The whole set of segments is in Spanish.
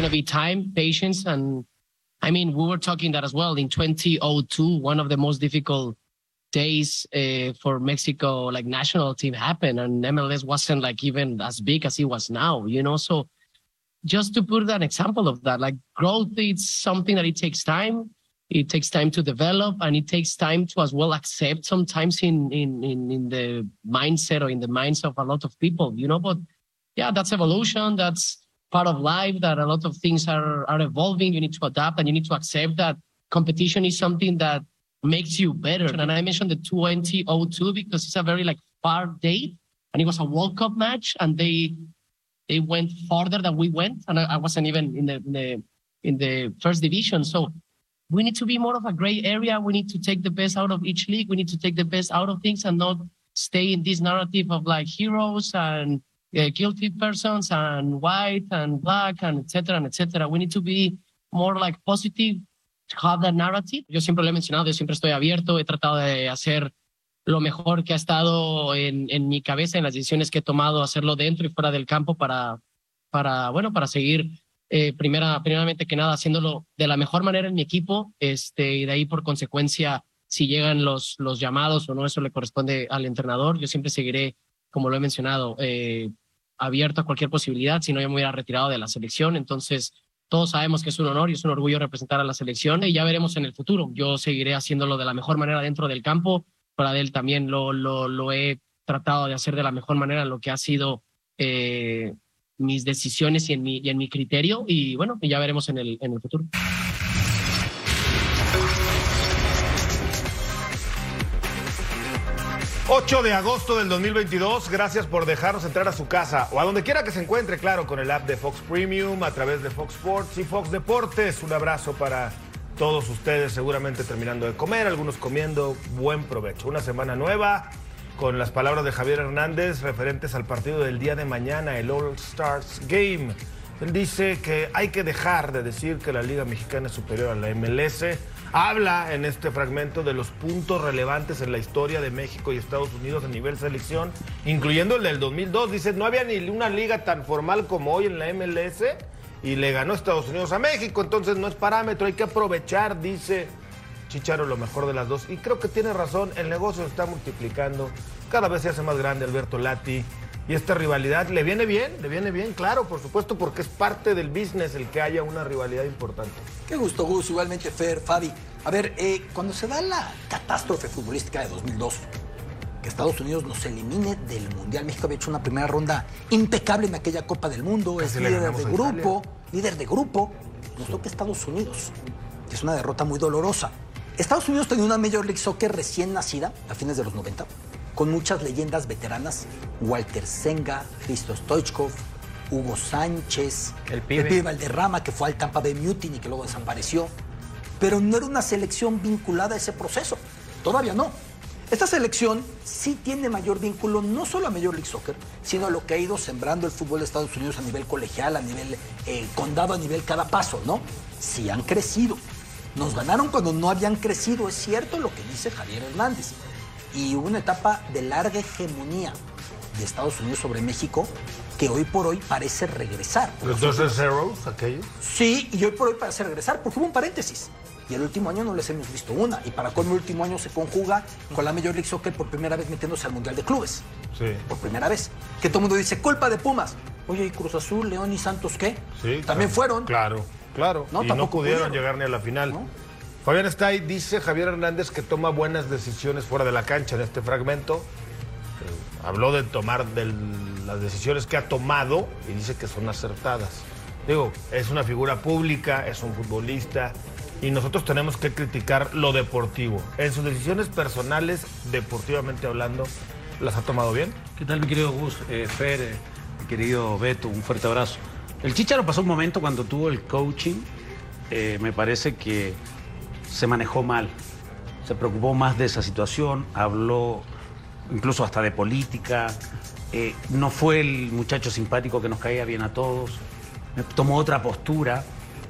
going to be time, patience, and I mean, we were talking that as well in 2002. One of the most difficult days uh, for Mexico, like national team, happened, and MLS wasn't like even as big as it was now. You know, so just to put an example of that, like growth, it's something that it takes time. It takes time to develop, and it takes time to as well accept. Sometimes in in in, in the mindset or in the minds of a lot of people, you know. But yeah, that's evolution. That's part of life that a lot of things are are evolving. You need to adapt and you need to accept that competition is something that makes you better. And I mentioned the 2002 because it's a very like far date and it was a World Cup match and they they went farther than we went and I, I wasn't even in the, in the in the first division. So we need to be more of a gray area. We need to take the best out of each league. We need to take the best out of things and not stay in this narrative of like heroes and uh, guilty persons and white and black and etc. and etc. We need to be more like positive, have that narrative. Yo siempre lo he mencionado, yo siempre estoy abierto, he tratado de hacer lo mejor que ha estado en, en mi cabeza, en las decisiones que he tomado, hacerlo dentro y fuera del campo para, para bueno, para seguir eh, primera, primeramente que nada, haciéndolo de la mejor manera en mi equipo, este, y de ahí por consecuencia, si llegan los, los llamados o no, eso le corresponde al entrenador. Yo siempre seguiré, como lo he mencionado, eh, abierto a cualquier posibilidad, si no yo me hubiera retirado de la selección. Entonces, todos sabemos que es un honor y es un orgullo representar a la selección y ya veremos en el futuro. Yo seguiré haciéndolo de la mejor manera dentro del campo. Para él también lo, lo, he tratado de hacer de la mejor manera lo que ha sido eh, mis decisiones y en mi, y en mi criterio. Y bueno, ya veremos en el, en el futuro. 8 de agosto del 2022, gracias por dejarnos entrar a su casa o a donde quiera que se encuentre, claro, con el app de Fox Premium, a través de Fox Sports y Fox Deportes. Un abrazo para todos ustedes, seguramente terminando de comer, algunos comiendo. Buen provecho. Una semana nueva con las palabras de Javier Hernández referentes al partido del día de mañana, el All Stars Game. Él dice que hay que dejar de decir que la Liga Mexicana es superior a la MLS habla en este fragmento de los puntos relevantes en la historia de México y Estados Unidos a nivel selección, incluyendo el del 2002. Dice, no había ni una liga tan formal como hoy en la MLS y le ganó Estados Unidos a México, entonces no es parámetro, hay que aprovechar, dice Chicharo, lo mejor de las dos. Y creo que tiene razón, el negocio está multiplicando, cada vez se hace más grande Alberto Lati. Y esta rivalidad le viene bien, le viene bien, claro, por supuesto, porque es parte del business el que haya una rivalidad importante. Qué gusto, Gus, igualmente Fer, Fabi. A ver, eh, cuando se da la catástrofe futbolística de 2002, que Estados Unidos nos elimine del Mundial, México había hecho una primera ronda impecable en aquella Copa del Mundo, es líder de grupo, líder de grupo, nos toca Estados Unidos. Es una derrota muy dolorosa. Estados Unidos tenía una Major League Soccer recién nacida, a fines de los 90 con muchas leyendas veteranas, Walter Senga, Cristo Stoichkov, Hugo Sánchez, el pibe. Valderrama, que fue al Tampa Bay Mutiny y que luego desapareció. Pero no era una selección vinculada a ese proceso. Todavía no. Esta selección sí tiene mayor vínculo no solo a Major League Soccer, sino a lo que ha ido sembrando el fútbol de Estados Unidos a nivel colegial, a nivel eh, condado, a nivel cada paso, ¿no? Sí han crecido. Nos ganaron cuando no habían crecido, es cierto lo que dice Javier Hernández y hubo una etapa de larga hegemonía de Estados Unidos sobre México que hoy por hoy parece regresar. ¿Los dos Zeros, aquellos? Sí, y hoy por hoy parece regresar, porque hubo un paréntesis. Y el último año no les hemos visto una. Y para colmo, el último año se conjuga con la Major League Soccer por primera vez metiéndose al Mundial de Clubes. Sí. Por primera vez. Que todo el mundo dice, culpa de Pumas. Oye, ¿y Cruz Azul, León y Santos qué? Sí. También fueron. Claro, claro. No, y no pudieron pudieron. llegar ni a la final. ¿No? Fabián ahí, dice Javier Hernández que toma buenas decisiones fuera de la cancha en este fragmento. Eh, habló de tomar las decisiones que ha tomado y dice que son acertadas. Digo, es una figura pública, es un futbolista y nosotros tenemos que criticar lo deportivo. En sus decisiones personales, deportivamente hablando, ¿las ha tomado bien? ¿Qué tal, mi querido Gus? Eh, Fer, eh, mi querido Beto, un fuerte abrazo. El Chicharo pasó un momento cuando tuvo el coaching, me parece que se manejó mal. Se preocupó más de esa situación, habló incluso hasta de política. eh, no fue el muchacho simpático que nos caía bien a todos. Eh, Tomó otra postura,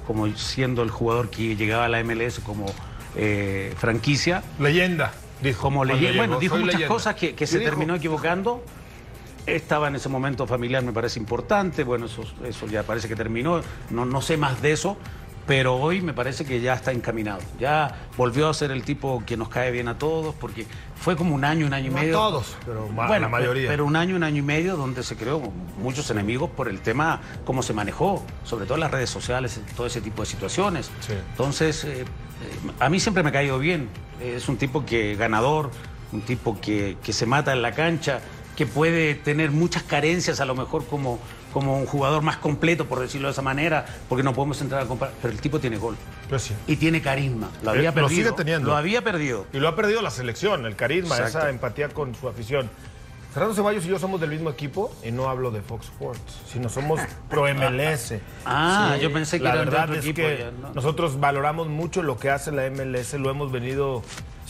como siendo el jugador que llegaba a la MLS como eh, franquicia. Leyenda, dijo. Como leyenda. Bueno, dijo "Soy muchas leyenda". cosas que, que se dijo. terminó equivocando. estaba en ese momento familiar, me parece importante. Bueno, eso, eso ya parece que terminó. No, no sé más de eso, pero hoy me parece que ya está encaminado. Ya volvió a ser el tipo que nos cae bien a todos, porque fue como un año, un año y No a medio. todos, pero bueno, la mayoría. Pero un año, un año y medio donde se creó muchos enemigos por el tema, cómo se manejó, sobre todo en las redes sociales, todo ese tipo de situaciones. Sí. Entonces, eh, eh, a mí siempre me ha caído bien. Es un tipo que ganador, un tipo que, que se mata en la cancha, que puede tener muchas carencias a lo mejor como, como un jugador más completo, por decirlo de esa manera, porque no podemos entrar a comparar. Pero el tipo tiene gol Pues sí. y tiene carisma. Lo había Eh, lo perdido. sigue teniendo. Lo había perdido. Y lo ha perdido la selección, el carisma, Exacto. esa empatía con su afición. Fernando Ceballos y yo somos del mismo equipo y no hablo de Fox Sports, sino somos pro MLS. Ah, yo pensé que la de verdad otro es equipo que ya, ¿no? nosotros valoramos mucho lo que hace la MLS, lo hemos venido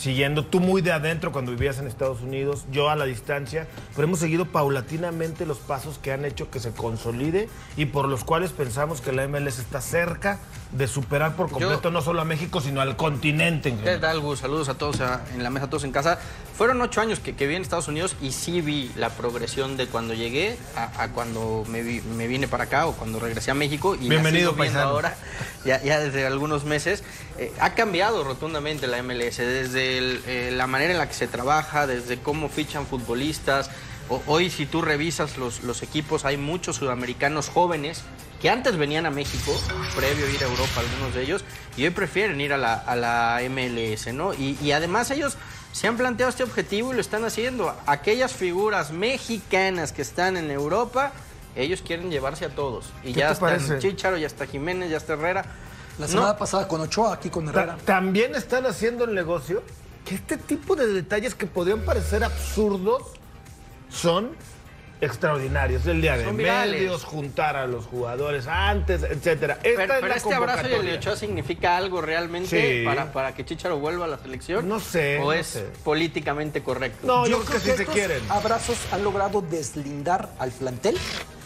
siguiendo, tú muy de adentro cuando vivías en Estados Unidos, yo a la distancia, pero hemos seguido paulatinamente los pasos que han hecho que se consolide y por los cuales pensamos que la MLS está cerca de superar por completo no solo a México, sino al continente en ¿Qué tal, Gus? Saludos a todos a- en la mesa, a todos en casa. Fueron ocho años que, que viví en Estados Unidos y sí vi la progresión de cuando llegué a, a cuando me, vi- me vine para acá o cuando regresé a México. Y Bienvenido, paisano. ahora, ya, ya desde algunos meses. Eh, ha cambiado rotundamente la MLS, desde el, eh, la manera en la que se trabaja, desde cómo fichan futbolistas. O- hoy, si tú revisas los, los equipos, hay muchos sudamericanos jóvenes que antes venían a México, previo a ir a Europa, algunos de ellos, y hoy prefieren ir a la, a la MLS, ¿no? Y, y además ellos se han planteado este objetivo y lo están haciendo. Aquellas figuras mexicanas que están en Europa, ellos quieren llevarse a todos. Y ¿Qué ya te está parece? Chicharo, ya está Jiménez, ya está Herrera. La No, semana pasada con Ochoa, aquí con Herrera. También están haciendo el negocio que este tipo de detalles que podrían parecer absurdos son extraordinarios. El día de virales. medios, juntar a los jugadores antes, etcétera. Esta Pero, es pero la este abrazo y el. Ochoa significa algo realmente Sí. para, para que Chicharo vuelva a la selección. No sé, ¿O no es sé. políticamente correcto? No, yo, creo que sí se estos quieren. abrazos han logrado deslindar al plantel,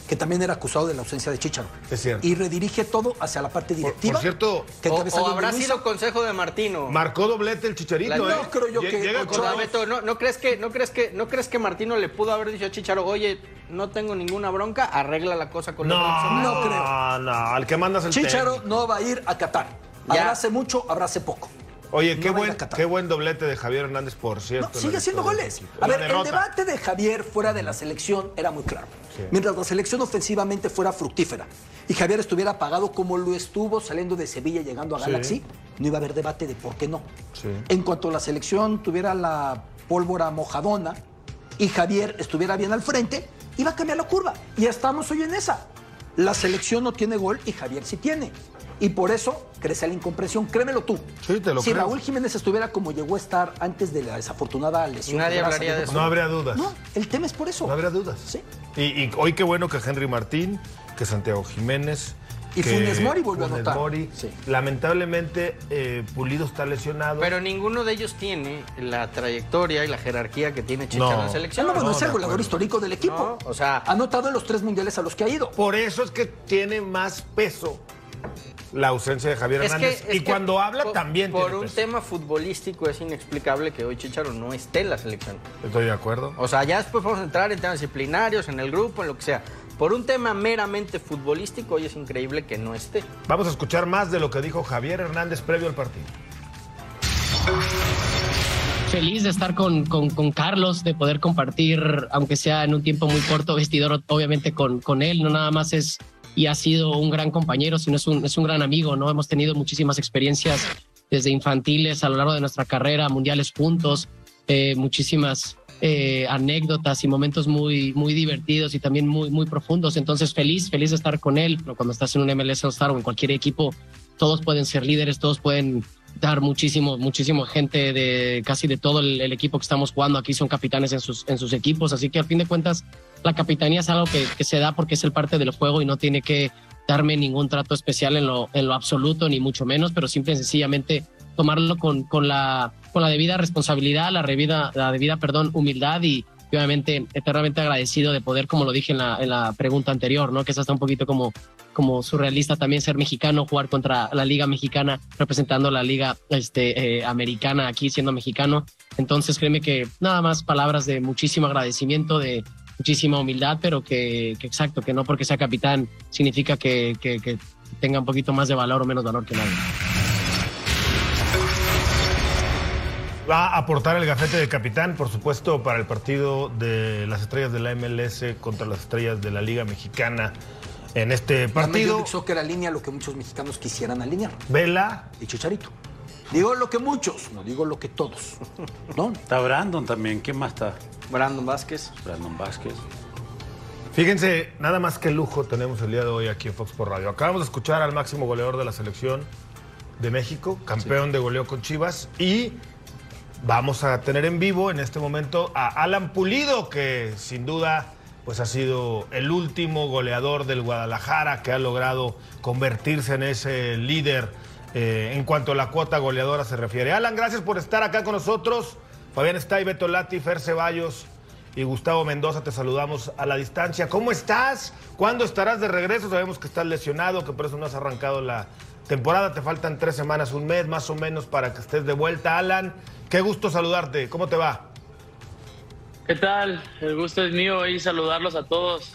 que también era acusado de la ausencia de Chicharo. Es cierto. Y redirige todo hacia la parte directiva. por cierto, que O, habrá Luisa. sido consejo de Martino. Marcó doblete el chicharito, La- ¿eh? No, creo yo que Ochoa- Beto, ¿no, no crees que, no, crees que, ¿no crees que Martino le pudo haber dicho a Chicharo, oye, no tengo ninguna bronca, arregla la cosa con No, el seleccionado"? No creo. No, no, al que mandas el Chicharo técnico. no va a ir a Qatar. Ya. Abrace mucho, abrace poco. Oye, qué buen, qué buen doblete de Javier Hernández, por cierto. No, sigue haciendo goles. A ver, el debate de Javier fuera de la selección era muy claro. Sí. Mientras la selección ofensivamente fuera fructífera y Javier estuviera apagado como lo estuvo saliendo de Sevilla y llegando a Sí. Galaxy, no iba a haber debate de por qué no. Sí. En cuanto la selección tuviera la pólvora mojadona y Javier estuviera bien al frente, iba a cambiar la curva. Y estamos hoy en esa. La selección no tiene gol y Javier sí tiene. Y por eso crece la incomprensión. Créemelo tú. Sí, te lo si creo. Raúl Jiménez estuviera como llegó a estar antes de la desafortunada lesión. Nadie de hablaría de. No habría dudas. No, el tema es por eso. No habría dudas. Sí. Y, y hoy qué bueno que Henry Martín, que Santiago Jiménez. Y que Funes Mori volvió a Funes anotar. Mori. Sí. Lamentablemente, eh, Pulido está lesionado. Pero ninguno de ellos tiene la trayectoria y la jerarquía que tiene Chicharo No. en Ah, selección. no, bueno, No, es el goleador histórico del equipo. No, o sea- ha anotado en los tres mundiales a los que ha ido. Por eso es que tiene más peso la ausencia de Javier Es Hernández. y cuando habla por- también Por tiene un peso. tema futbolístico es inexplicable que hoy Chicharo no esté en la selección. Estoy de acuerdo. O sea, ya después vamos a entrar en temas disciplinarios, en el grupo, en lo que sea. Por un tema meramente futbolístico, hoy es increíble que no esté. Vamos a escuchar más de lo que dijo Javier Hernández previo al partido. feliz de estar con, con, con Carlos, de poder compartir, aunque sea en un tiempo muy corto, vestidor obviamente con, con él. No nada más es y ha sido un gran compañero, sino es un, es un gran amigo, ¿no? Hemos tenido muchísimas experiencias desde infantiles a lo largo de nuestra carrera, mundiales juntos, eh, muchísimas eh, anécdotas y momentos muy, muy divertidos y también muy, muy profundos. Entonces, feliz, feliz de estar con él. Cuando estás en un MLS All-Star o en cualquier equipo, todos pueden ser líderes, todos pueden dar muchísimo, muchísimo gente de casi de todo el, el equipo que estamos jugando aquí son capitanes en sus, en sus equipos. Así que al fin de cuentas, la capitanía es algo que, se da porque es el parte del juego y no tiene que darme ningún trato especial en lo, lo absoluto, ni mucho menos, pero simple y sencillamente tomarlo con, con, la, con la debida responsabilidad, la debida, la debida perdón, humildad y, y obviamente eternamente agradecido de poder, como lo dije en la, en la pregunta anterior, ¿no? que es hasta un poquito como, como surrealista también ser mexicano, jugar contra la liga mexicana, representando la liga este, eh, americana aquí siendo mexicano. Entonces créeme que nada más palabras de muchísimo agradecimiento, de, muchísima humildad, pero que, que exacto, que no porque sea capitán significa que, que, que tenga un poquito más de valor o menos valor que nadie. Va a aportar el gafete de capitán, por supuesto, para el partido de las estrellas de la MLS contra las estrellas de la Liga Mexicana en este La Major partido. League Soccer alinea lo que muchos mexicanos quisieran alinear. Vela, Y Chicharito. Digo lo que muchos, no digo lo que todos. ¿No? Está Brandon también. ¿Quién más está? Brandon Vázquez. Brandon Vázquez. Fíjense, nada más que lujo tenemos el día de hoy aquí en Fox por Radio. Acabamos de escuchar al máximo goleador de la selección de México, campeón de goleo con Chivas, y vamos a tener en vivo en este momento a Alan Pulido, que sin duda pues ha sido el último goleador del Guadalajara que ha logrado convertirse en ese líder eh, en cuanto a la cuota goleadora se refiere. Alan, gracias por estar acá con nosotros. Fabián Stay, Beto Lati, Fer Ceballos y Gustavo Mendoza, te saludamos a la distancia. ¿Cómo estás? ¿Cuándo estarás de regreso? Sabemos que estás lesionado, que por eso no has arrancado la temporada. Te faltan tres semanas, un mes más o menos para que estés de vuelta. Alan, qué gusto saludarte. ¿Cómo te va? ¿Qué tal? El gusto es mío y saludarlos a todos,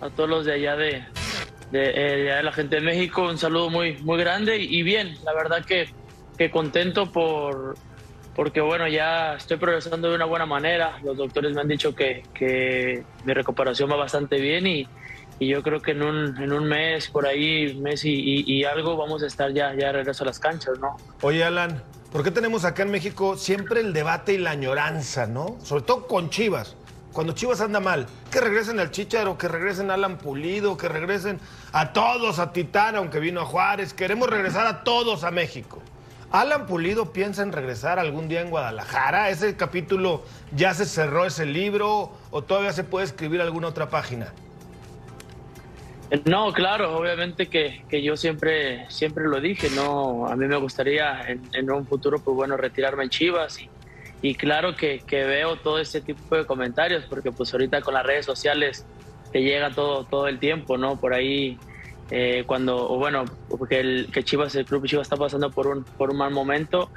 a todos los de allá de, de, eh, de la gente de México. Un saludo muy, muy grande y bien, la verdad que, que contento por porque bueno, ya estoy progresando de una buena manera. Los doctores me han dicho que, que mi recuperación va bastante bien y, y yo creo que en un, en un mes, por ahí, mes y, y- y algo, vamos a estar ya, ya de regreso a las canchas, ¿no? Oye, Alan, ¿por qué tenemos acá en México siempre el debate y la añoranza, no? Sobre todo con Chivas. Cuando Chivas anda mal, que regresen al Chicharo, que regresen a Alan Pulido, que regresen a todos, a Titán, aunque vino a Juárez. Queremos regresar a todos a México. Alan Pulido piensa en regresar algún día en Guadalajara. ¿Ese capítulo ya se cerró ese libro o todavía se puede escribir alguna otra página? No, claro, obviamente que, que yo siempre siempre lo dije, no, a mí me gustaría en, en un futuro, pues bueno, retirarme en Chivas y, y claro que, que veo todo este tipo de comentarios porque pues ahorita con las redes sociales te llega todo todo el tiempo, ¿no? Por ahí eh, cuando, bueno, porque el, que Chivas, el club Chivas está pasando por un por un mal momento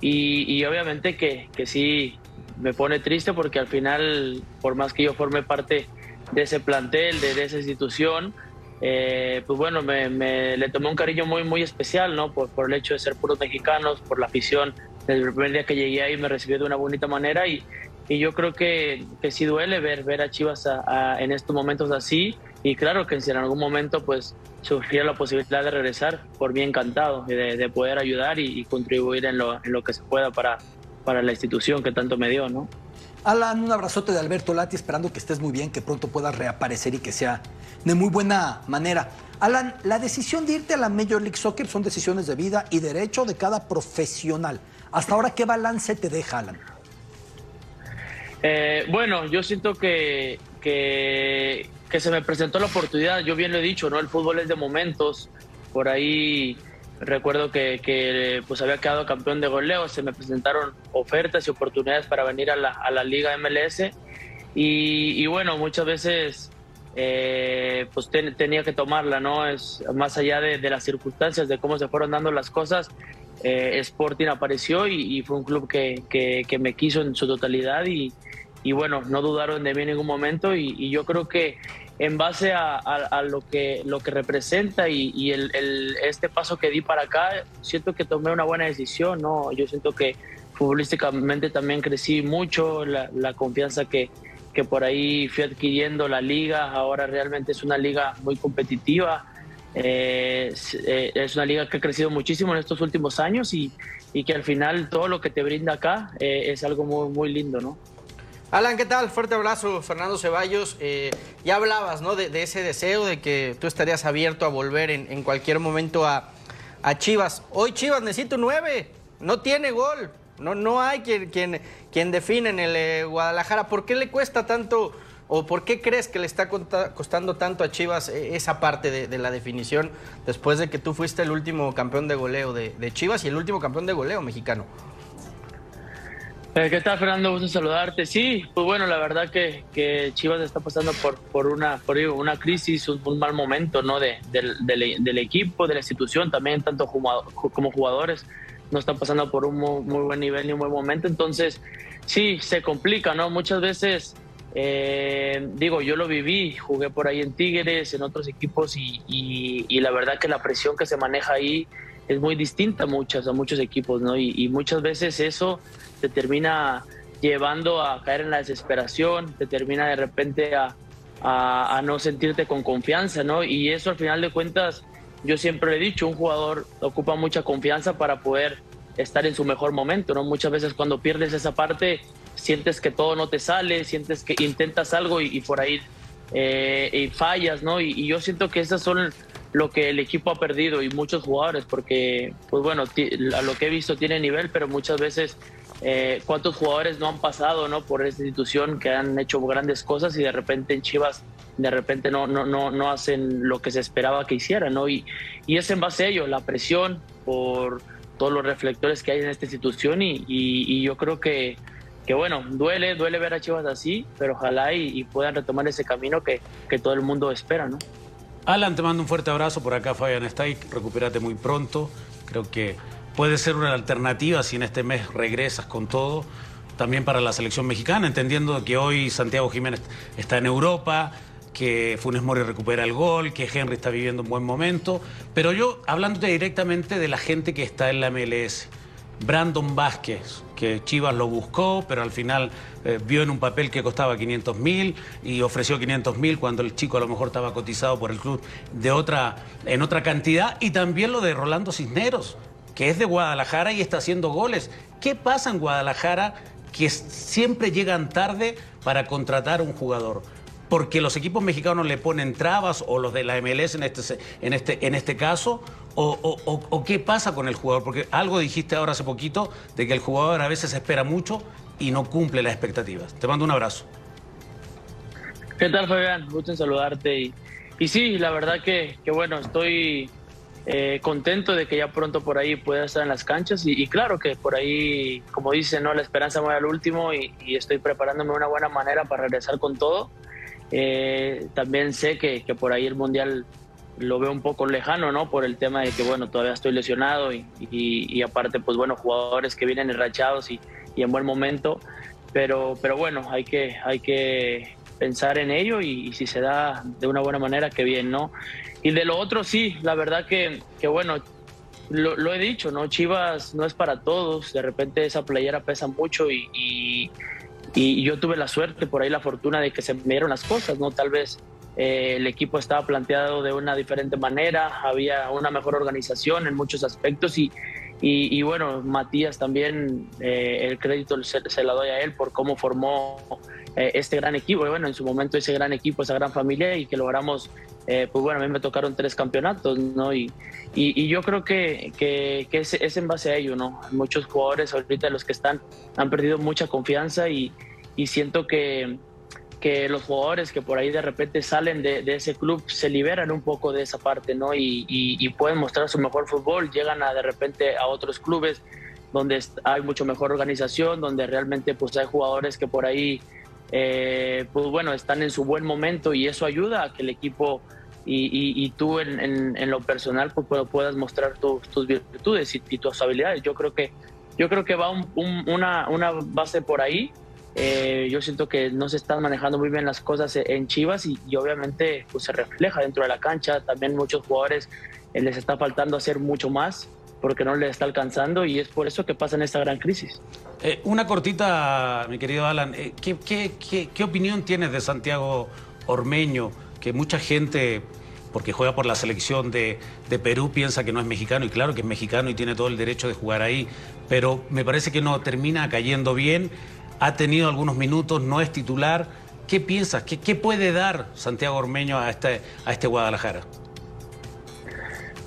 y, y obviamente que, que sí me pone triste porque al final, por más que yo forme parte de ese plantel, de, de esa institución, eh, pues bueno, me, me- le tomé un cariño muy, muy especial, ¿no? Por, por el hecho de ser puros mexicanos, por la afición. Desde el primer día que llegué ahí me recibió de una bonita manera y, y yo creo que, que sí duele ver, ver a Chivas a- a- en estos momentos así. Y claro que si en algún momento pues surgiera la posibilidad de regresar, por mí encantado de, de poder ayudar y, y contribuir en lo, en lo que se pueda para, para la institución que tanto me dio, ¿no? Alan, un abrazote de Alberto Lati, esperando que estés muy bien, que pronto puedas reaparecer y que sea de muy buena manera. Alan, la decisión de irte a la Major League Soccer son decisiones de vida y derecho de cada profesional. Hasta ahora, ¿qué balance te deja, Alan? Eh, bueno, yo siento que, que, se me presentó la oportunidad, yo bien lo he dicho, ¿no? El fútbol es de momentos, por ahí recuerdo que, pues había quedado campeón de goleo, se me presentaron ofertas y oportunidades para venir a la, a la liga MLS y, y bueno, muchas veces eh, pues ten- tenía que tomarla, ¿no? Es más allá de las circunstancias, de cómo se fueron dando las cosas, eh, Sporting apareció y, fue un club que, que, me quiso en su totalidad y, y bueno, no dudaron de mí en ningún momento y, y yo creo que en base a, lo que lo que representa y, el- este paso que di para acá, siento que tomé una buena decisión, ¿no? Yo siento que futbolísticamente también crecí mucho, la, la confianza que, que por ahí fui adquiriendo la liga, ahora realmente es una liga muy competitiva, eh, es, eh, es una liga que ha crecido muchísimo en estos últimos años y, y que al final todo lo que te brinda acá eh, es algo muy, muy lindo, ¿no? Alan, ¿qué tal? Fuerte abrazo, Fernando Ceballos. Ya hablabas, ¿no? De, ese deseo de que tú estarías abierto a volver en, cualquier momento a, a Chivas. Hoy Chivas necesita un 9, no tiene gol. No, no hay quien, quien, quien define en el Guadalajara. ¿Por qué le cuesta tanto o por qué crees que le está costando tanto a Chivas eh, esa parte de, la definición después de que tú fuiste el último campeón de goleo de, Chivas y el último campeón de goleo mexicano? Eh, ¿Qué tal, Fernando? Gusto saludarte. Sí, pues bueno, la verdad que, que Chivas está pasando por, por, una, por una crisis, un, mal momento ¿no? de, del, equipo, de la institución, también tanto como jugadores no están pasando por un muy, muy buen nivel ni un buen momento. Entonces, sí, se complica, ¿no? Muchas veces eh, digo, yo lo viví, jugué por ahí en Tigres, en otros equipos y, la verdad que la presión que se maneja ahí es muy distinta a, muchas, a muchos equipos, ¿no? Y, muchas veces eso te termina llevando a caer en la desesperación, te termina de repente a, a, no sentirte con confianza, ¿no? Y eso al final de cuentas, yo siempre le he dicho, un jugador ocupa mucha confianza para poder estar en su mejor momento, ¿no? Muchas veces cuando pierdes esa parte, sientes que todo no te sale, sientes que intentas algo y, por ahí eh, y fallas, ¿no? Y, yo siento que esas son lo que el equipo ha perdido y muchos jugadores, porque, pues bueno, a lo que he visto tiene nivel, pero muchas veces eh, cuántos jugadores no han pasado, ¿no? Por esta institución que han hecho grandes cosas y de repente en Chivas de repente no, no, no, no hacen lo que se esperaba que hicieran, ¿no? Y, y es en base a ello, la presión por todos los reflectores que hay en esta institución y, y yo creo que que bueno, duele, duele ver a Chivas así, pero ojalá y, puedan retomar ese camino que, que, todo el mundo espera, ¿no? Alan, te mando un fuerte abrazo por acá, Fabián Stay, recupérate muy pronto, creo que puede ser una alternativa si en este mes regresas con todo, también para la selección mexicana, entendiendo que hoy Santiago Jiménez está en Europa, que Funes Mori recupera el gol, que Henry está viviendo un buen momento, pero yo hablándote directamente de la gente que está en la MLS, Brandon Vázquez, que Chivas lo buscó, pero al final eh, vio en un papel que costaba 500 mil y ofreció 500 mil cuando el chico a lo mejor estaba cotizado por el club de otra, en otra cantidad. Y también lo de Rolando Cisneros, que es de Guadalajara y está haciendo goles. ¿Qué pasa en Guadalajara que siempre llegan tarde para contratar a un jugador? porque los equipos mexicanos le ponen trabas o los de la MLS en este, en este, en este caso, o, qué pasa con el jugador, porque algo dijiste ahora hace poquito de que el jugador a veces espera mucho y no cumple las expectativas. Te mando un abrazo. ¿Qué tal, Fabián? Gusto en saludarte. Y, y sí, la verdad que, que bueno, estoy eh, contento de que ya pronto por ahí pueda estar en las canchas y, claro que por ahí, como dicen, ¿no? la esperanza muere al último y, y, estoy preparándome de una buena manera para regresar con todo. Eh, también sé que, que, por ahí el Mundial lo veo un poco lejano, ¿no? Por el tema de que, bueno, todavía estoy lesionado y, aparte, pues bueno, jugadores que vienen enrachados y, en buen momento. Pero, pero bueno, hay que, hay que pensar en ello y, si se da de una buena manera, que bien, ¿no? Y de lo otro, sí, la verdad que, que bueno, lo, he dicho, ¿no? Chivas no es para todos, de repente esa playera pesa mucho y yo tuve la suerte, por ahí la fortuna de que se me dieron las cosas, ¿no? Tal vez eh, el equipo estaba planteado de una diferente manera, había una mejor organización en muchos aspectos y, y, bueno, Matías también, eh, el crédito se, se, la doy a él por cómo formó eh, este gran equipo, y bueno, en su momento ese gran equipo, esa gran familia y que logramos, pues bueno, a mí me tocaron tres campeonatos, ¿no? Y, y, yo creo que, que, que es, es, en base a ello, ¿no? Muchos jugadores ahorita los que están han perdido mucha confianza y, y siento que, que los jugadores que por ahí de repente salen de, ese club se liberan un poco de esa parte, ¿no? Y, y, pueden mostrar su mejor fútbol, llegan a de repente a otros clubes donde hay mucho mejor organización, donde realmente pues hay jugadores que por ahí, eh, pues bueno, están en su buen momento y eso ayuda a que el equipo y, y, tú en, en, lo personal pues, puedas mostrar tus virtudes y, tus habilidades. Yo creo que yo creo que va una, una base por ahí. Eh, yo siento que no se están manejando muy bien las cosas en Chivas y, obviamente pues, se refleja dentro de la cancha. También muchos jugadores eh, les está faltando hacer mucho más porque no les está alcanzando y es por eso que pasa en esta gran crisis. Eh, una cortita, mi querido Alan, ¿qué, qué, qué, qué opinión tienes de Santiago Ormeño? que mucha gente, porque juega por la selección de, Perú, piensa que no es mexicano, y claro que es mexicano y tiene todo el derecho de jugar ahí, pero me parece que no termina cayendo bien, ha tenido algunos minutos, no es titular. ¿Qué piensas? ¿Qué, puede dar Santiago Ormeño a este, a este Guadalajara?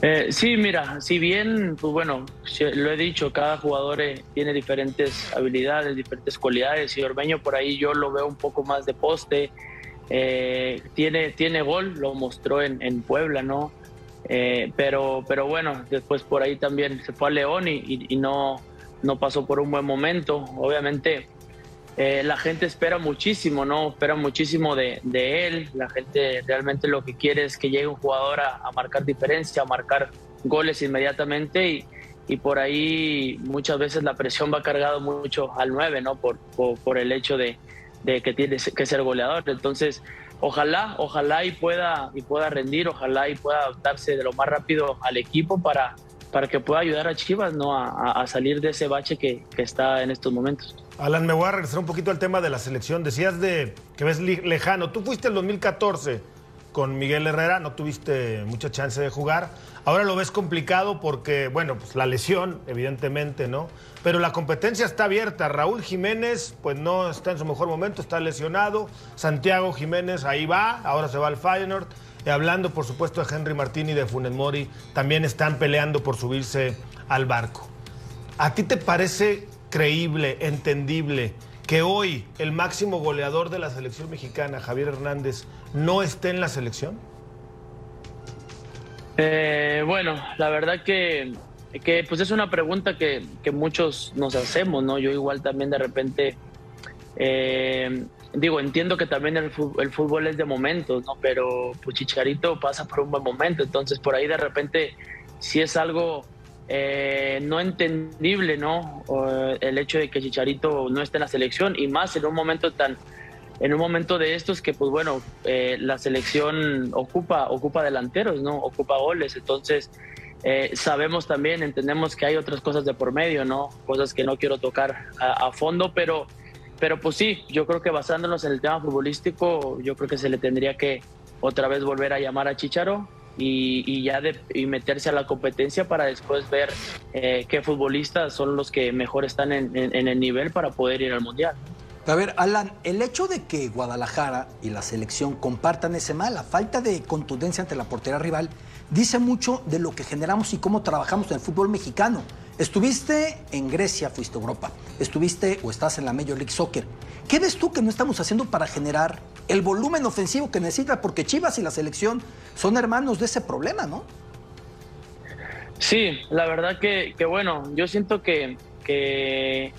Eh, sí, mira, si bien, pues bueno, lo he dicho, cada jugador eh, tiene diferentes habilidades, diferentes cualidades, y Ormeño por ahí yo lo veo un poco más de poste, eh, tiene, tiene gol, lo mostró en, en Puebla, ¿no? Pero, pero bueno, después por ahí también se fue a León y, y, no, no pasó por un buen momento. Obviamente eh, la gente espera muchísimo, ¿no? Espera muchísimo de, él. La gente realmente lo que quiere es que llegue un jugador a, marcar diferencia, a marcar goles inmediatamente y, por ahí muchas veces la presión va cargado mucho al 9, ¿no? Por, el hecho de, que tiene que ser goleador. Entonces, ojalá, ojalá y pueda, y pueda rendir, ojalá y pueda adaptarse de lo más rápido al equipo para, para que pueda ayudar a Chivas ¿no? a, salir de ese bache que, está en estos momentos. Alan, me voy a regresar un poquito al tema de la selección. Decías de que ves lejano. Tú fuiste el 2014 con Miguel Herrera, no tuviste mucha chance de jugar. Ahora lo ves complicado porque, bueno, pues la lesión, evidentemente, ¿no? Pero la competencia está abierta. Raúl Jiménez, pues no está en su mejor momento, está lesionado. Santiago Jiménez ahí va, ahora se va al Feyenoord. Y hablando, por supuesto, de Henry Martín y de Funes Mori, también están peleando por subirse al barco. ¿A ti te parece creíble, entendible, que hoy el máximo goleador de la selección mexicana, Javier Hernández, no esté en la selección? Eh, bueno, la verdad que, que, pues es una pregunta que, que, muchos nos hacemos, ¿no? Yo igual también de repente, eh, digo, entiendo que también el fútbol, es de momentos, ¿no? Pero pues Chicharito pasa por un buen momento, entonces por ahí de repente si es algo eh, no entendible, ¿no? el hecho de que Chicharito no esté en la selección y más en un momento tan en un momento de estos que pues bueno eh, la selección ocupa ocupa delanteros no ocupa goles. Entonces eh, sabemos también entendemos que hay otras cosas de por medio no cosas que no quiero tocar a, fondo pero pero pues sí yo creo que basándonos en el tema futbolístico yo creo que se le tendría que otra vez volver a llamar a Chicharo y, ya de, y meterse a la competencia para después ver eh, qué futbolistas son los que mejor están en, el nivel para poder ir al mundial. A ver, Alan, el hecho de que Guadalajara y la selección compartan ese mal, la falta de contundencia ante la portería rival, dice mucho de lo que generamos y cómo trabajamos en el fútbol mexicano. Estuviste en Grecia, fuiste a Europa. Estuviste o estás en la Major League Soccer. ¿Qué ves tú que no estamos haciendo para generar el volumen ofensivo que necesita? Porque Chivas y la selección son hermanos de ese problema, ¿no? Sí, la verdad que, bueno, yo siento que, que,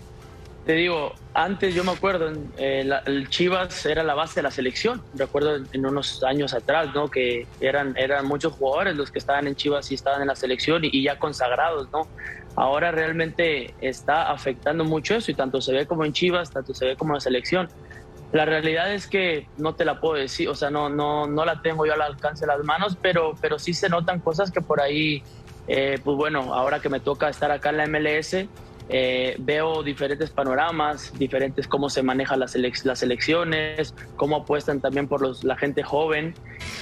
te digo, antes yo me acuerdo, eh, el Chivas era la base de la selección, recuerdo en unos años atrás, ¿no? Que eran, eran muchos jugadores los que estaban en Chivas y estaban en la selección y ya consagrados, ¿no? ahora realmente está afectando mucho eso y tanto se ve como en Chivas, tanto se ve como en la selección. La realidad es que no te la puedo decir, o sea, no, no, no la tengo yo al alcance de las manos, pero, pero sí se notan cosas que por ahí, eh, pues bueno, ahora que me toca estar acá en la MLS, eh, veo diferentes panoramas, diferentes cómo se manejan las, las elecciones, cómo apuestan también por los, la gente joven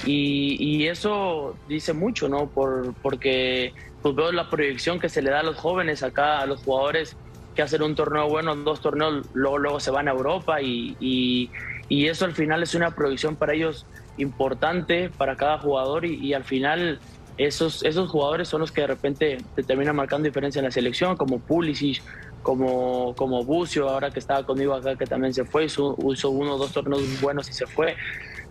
y, y, eso dice mucho, ¿no? Por, porque pues veo la proyección que se le da a los jóvenes acá, a los jugadores que hacen un torneo bueno, dos torneos, luego, luego se van a Europa y, y, y eso al final es una proyección para ellos importante para cada jugador y, y, al final esos, esos jugadores son los que de repente te terminan marcando diferencia en la selección, como Pulisic, como, como Bucio, ahora que estaba conmigo acá, que también se fue, hizo, hizo uno o dos torneos buenos y se fue.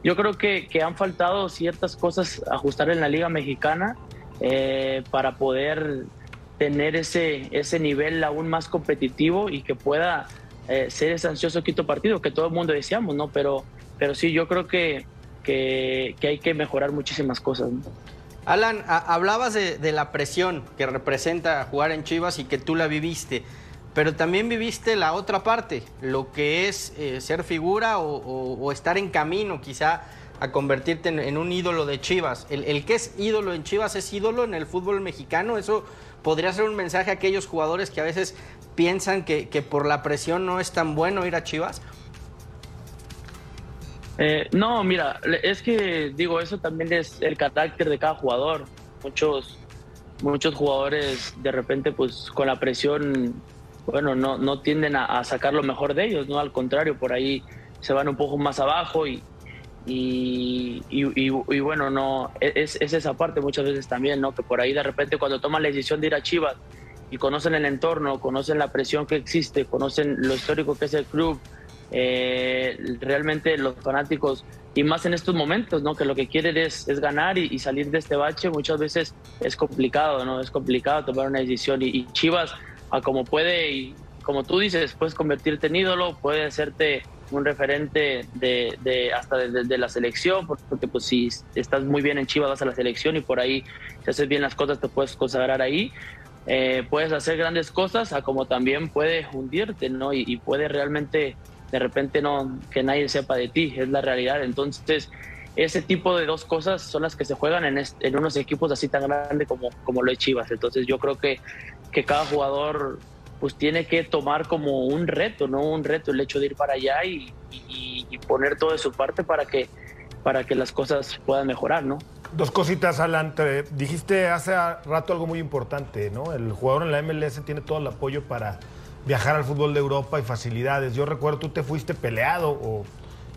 Yo creo que, que han faltado ciertas cosas ajustar en la Liga Mexicana eh, para poder tener ese, ese nivel aún más competitivo y que pueda eh, ser ese ansioso quinto partido que todo el mundo deseamos, ¿no? Pero, pero sí, yo creo que, que, hay que mejorar muchísimas cosas. Alan, hablabas de, la presión que representa jugar en Chivas y que tú la viviste, pero también viviste la otra parte, lo que es eh, ser figura o estar en camino quizá a convertirte en, un ídolo de Chivas. El, que es ídolo en Chivas es ídolo en el fútbol mexicano. Eso podría ser un mensaje a aquellos jugadores que a veces piensan que, por la presión no es tan bueno ir a Chivas. Eh, no, mira, es que digo, eso también es el carácter de cada jugador. Muchos, muchos jugadores de repente, pues con la presión, bueno, no, no tienden a sacar lo mejor de ellos, ¿no? Al contrario, por ahí se van un poco más abajo y, y, y, bueno, no e, es, es, esa parte muchas veces también, ¿no? Que por ahí de repente cuando toman la decisión de ir a Chivas y conocen el entorno, conocen la presión que existe, conocen lo histórico que es el club, eh, realmente los fanáticos, y más en estos momentos, ¿no? Que lo que quieren es, es ganar y, salir de este bache, muchas veces es complicado, ¿no? Es complicado tomar una decisión y, Chivas, a como puede, y como tú dices, puedes convertirte en ídolo, puede hacerte un referente de, de hasta de, la selección, porque pues si estás muy bien en Chivas vas a la selección y por ahí si haces bien las cosas te puedes consagrar ahí. Eh, puedes hacer grandes cosas, a como también puede hundirte, ¿no? Y, puede realmente de repente no, que nadie sepa de ti, es la realidad. Entonces, ese tipo de dos cosas son las que se juegan en, en unos equipos así tan grandes como, como lo es Chivas. Entonces, yo creo que, que cada jugador pues tiene que tomar como un reto, ¿no? Un reto el hecho de ir para allá y, y, poner todo de su parte para que, para que las cosas puedan mejorar, ¿no? Dos cositas, Alan. dijiste hace rato algo muy importante, ¿no? El jugador en la MLS tiene todo el apoyo para viajar al fútbol de Europa y facilidades. Yo recuerdo, tú te fuiste peleado o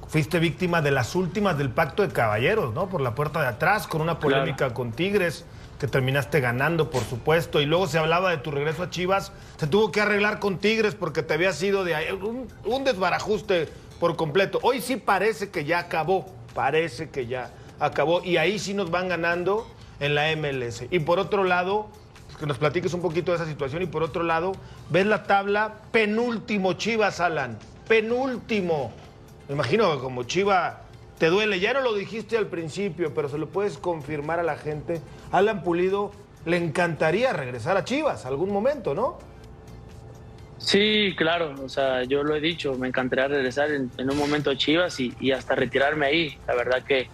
fuiste víctima de las últimas del pacto de caballeros, ¿no? Por la puerta de atrás, con una polémica con Tigres, que terminaste ganando, por supuesto. Y luego se hablaba de tu regreso a Chivas. Se tuvo que arreglar con Tigres porque te había sido de ahí. Un, desbarajuste por completo. Hoy sí parece que ya acabó. Parece que ya acabó. Y ahí sí nos van ganando en la MLS. Y por otro lado, que nos platiques un poquito de esa situación. Y por otro lado, ves la tabla, penúltimo Chivas, Alan. Penúltimo. Me imagino que como Chiva te duele. Ya no lo dijiste al principio, pero se lo puedes confirmar a la gente. Alan Pulido le encantaría regresar a Chivas algún momento, ¿no? Sí, claro, o sea, yo lo he dicho, me encantaría regresar en, un momento a Chivas y, hasta retirarme ahí. La verdad que,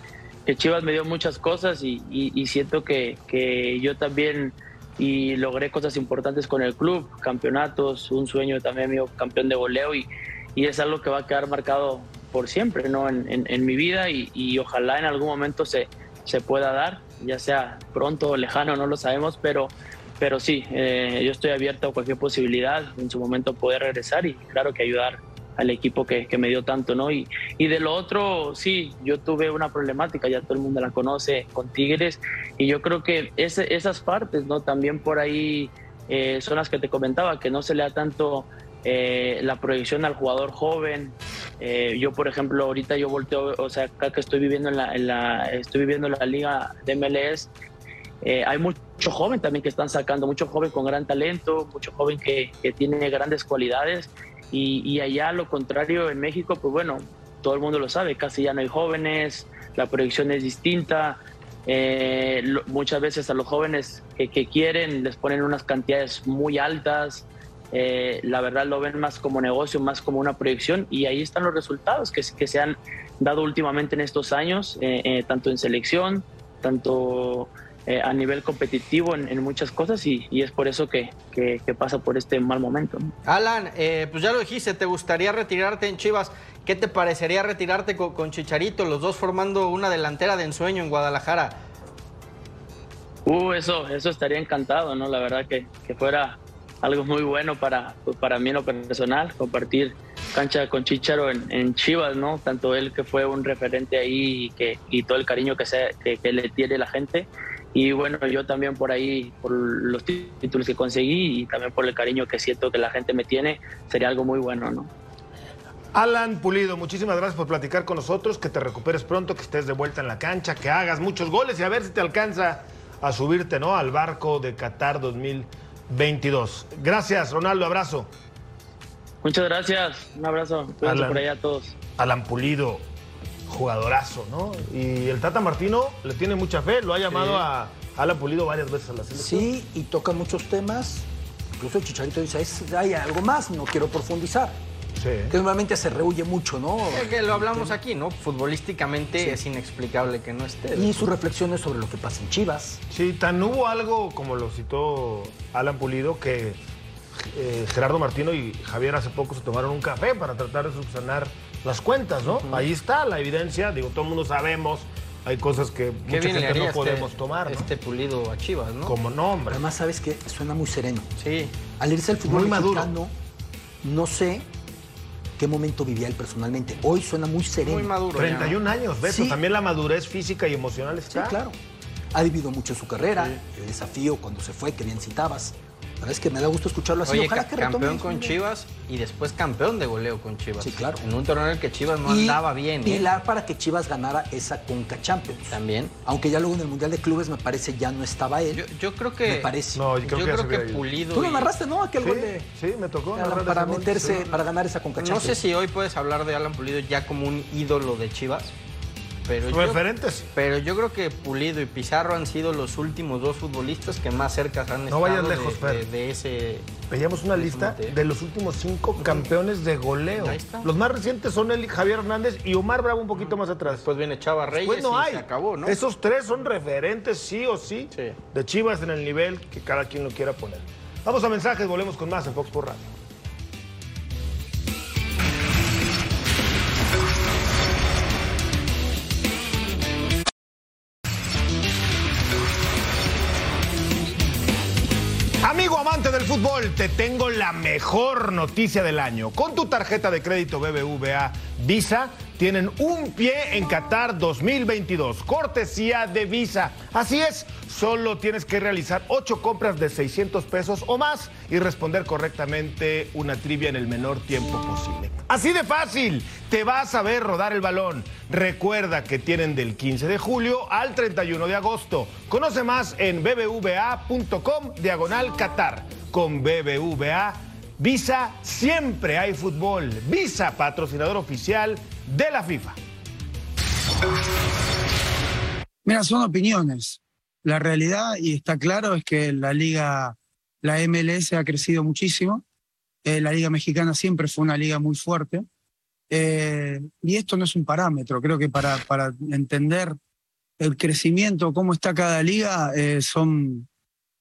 Chivas me dio muchas cosas y, siento que, que, yo también y logré cosas importantes con el club, campeonatos, un sueño también mío, campeón de goleo y, y es algo que va a quedar marcado por siempre ¿no? en, mi vida y, ojalá en algún momento se, se pueda dar, ya sea pronto o lejano, no lo sabemos, pero, pero sí, eh, yo estoy abierto a cualquier posibilidad, en su momento poder regresar y claro que ayudar al equipo que, que me dio tanto, ¿no? Y, y, de lo otro, sí, yo tuve una problemática, ya todo el mundo la conoce, con Tigres, y yo creo que ese, esas partes, ¿no? También por ahí eh, son las que te comentaba, que no se le da tanto eh, la proyección al jugador joven. Eh, yo, por ejemplo, ahorita yo volteo, o sea, acá que estoy viviendo en la, estoy viviendo en la liga de MLS, eh, hay mucho joven también que están sacando, mucho joven con gran talento, mucho joven que, que tiene grandes cualidades. Y, allá, lo contrario, en México, pues bueno, todo el mundo lo sabe, casi ya no hay jóvenes, la proyección es distinta. muchas veces a los jóvenes que, que quieren les ponen unas cantidades muy altas, eh, la verdad lo ven más como negocio, más como una proyección y ahí están los resultados que, que se han dado últimamente en estos años, eh, eh, tanto en selección, tanto a nivel competitivo en, muchas cosas y, es por eso que, que, pasa por este mal momento. Alan, pues ya lo dijiste, ¿te gustaría retirarte en Chivas? ¿Qué te parecería retirarte con, con Chicharito, los dos formando una delantera de ensueño en Guadalajara? Uh, eso, eso estaría encantado, ¿no? La verdad que, que fuera algo muy bueno para, pues, para mí en lo personal, compartir cancha con Chicharo en, Chivas, ¿no? Tanto él que fue un referente ahí y, que, y todo el cariño que, se, que, le tiene la gente. Y bueno, yo también por ahí, por los títulos que conseguí y también por el cariño que siento que la gente me tiene, sería algo muy bueno, ¿no? Alan Pulido, muchísimas gracias por platicar con nosotros, que te recuperes pronto, que estés de vuelta en la cancha, que hagas muchos goles y a ver si te alcanza a subirte, ¿no? Al barco de Qatar 2000. 22. Gracias, Ronaldo, abrazo. Muchas gracias, un abrazo. Alan, por allá a todos. Alan Pulido, jugadorazo, ¿no? Y el Tata Martino le tiene mucha fe, lo ha llamado a Alan Pulido varias veces a la selección. Sí, y toca muchos temas. Incluso el Chicharito dice, hay algo más, no quiero profundizar. Que normalmente se rehuye mucho, ¿no? Es que lo hablamos aquí, ¿no? Futbolísticamente es inexplicable que no esté. Y sus reflexiones sobre lo que pasa en Chivas. Sí, tan hubo algo, como lo citó Alan Pulido, que eh, Gerardo Martino y Javier hace poco se tomaron un café para tratar de subsanar las cuentas, ¿no? Ahí está la evidencia, digo, todo el mundo sabemos hay cosas que mucha gente no este podemos tomar. ¿no? Este pulido a Chivas, ¿no? Como nombre. Además, sabes que suena muy sereno. Sí. Al irse al fútbol muy mexicano, no sé qué momento vivía él personalmente. Hoy suena muy sereno. Muy maduro. 31 años, Beto. También la madurez física y emocional está. Sí, claro. Ha vivido mucho su carrera, el desafío cuando se fue, que bien citabas es que me da gusto escucharlo así. Oye, campeón con Chivas y después campeón de goleo con Chivas. Sí, claro. En un torneo en el que Chivas no andaba bien. ¿eh? Pilar para que Chivas ganara esa Conca Champions. También. Aunque ya luego en el Mundial de Clubes me parece ya no estaba él. Yo, creo que. Me parece. No, yo creo, que, Pulido. Tú lo narraste, ¿no? Aquel gol de. Sí, me tocó. Para, meterse, para ganar esa Conca Champions. No sé si hoy puedes hablar de Alan Pulido ya como un ídolo de Chivas. Pero yo, Referentes. pero yo creo que Pulido y Pizarro han sido los últimos dos futbolistas que más cerca han No estado vayas lejos, de, de ese... Veíamos una lista de los últimos cinco campeones de goleo. Ahí está. Los más recientes son el Javier Hernández y Omar Bravo un poquito más atrás. Después viene Chava Reyes Pues no y hay. se acabó, ¿no? Esos tres son referentes, sí o sí, Sí. de Chivas en el nivel que cada quien lo quiera poner. Vamos a mensajes, volvemos con más en Fox por Radio. Te tengo la mejor noticia del año. Con tu tarjeta de crédito BBVA Visa, tienen un pie en Qatar 2022, cortesía de Visa. Así es, solo tienes que realizar ocho compras de 600 pesos o más y responder correctamente una trivia en el menor tiempo posible. Así de fácil, te vas a ver rodar el balón. Recuerda que tienen del 15 de julio al 31 de agosto. Conoce más en bbva.com diagonal Qatar. Con BBVA Visa siempre hay fútbol. Visa, patrocinador oficial de la FIFA. Mira, son opiniones. La realidad, y está claro, es que la liga, la MLS ha crecido muchísimo. Eh, la liga mexicana siempre fue una liga muy fuerte. Eh, y esto no es un parámetro. Creo que para, para entender el crecimiento, cómo está cada liga, eh, son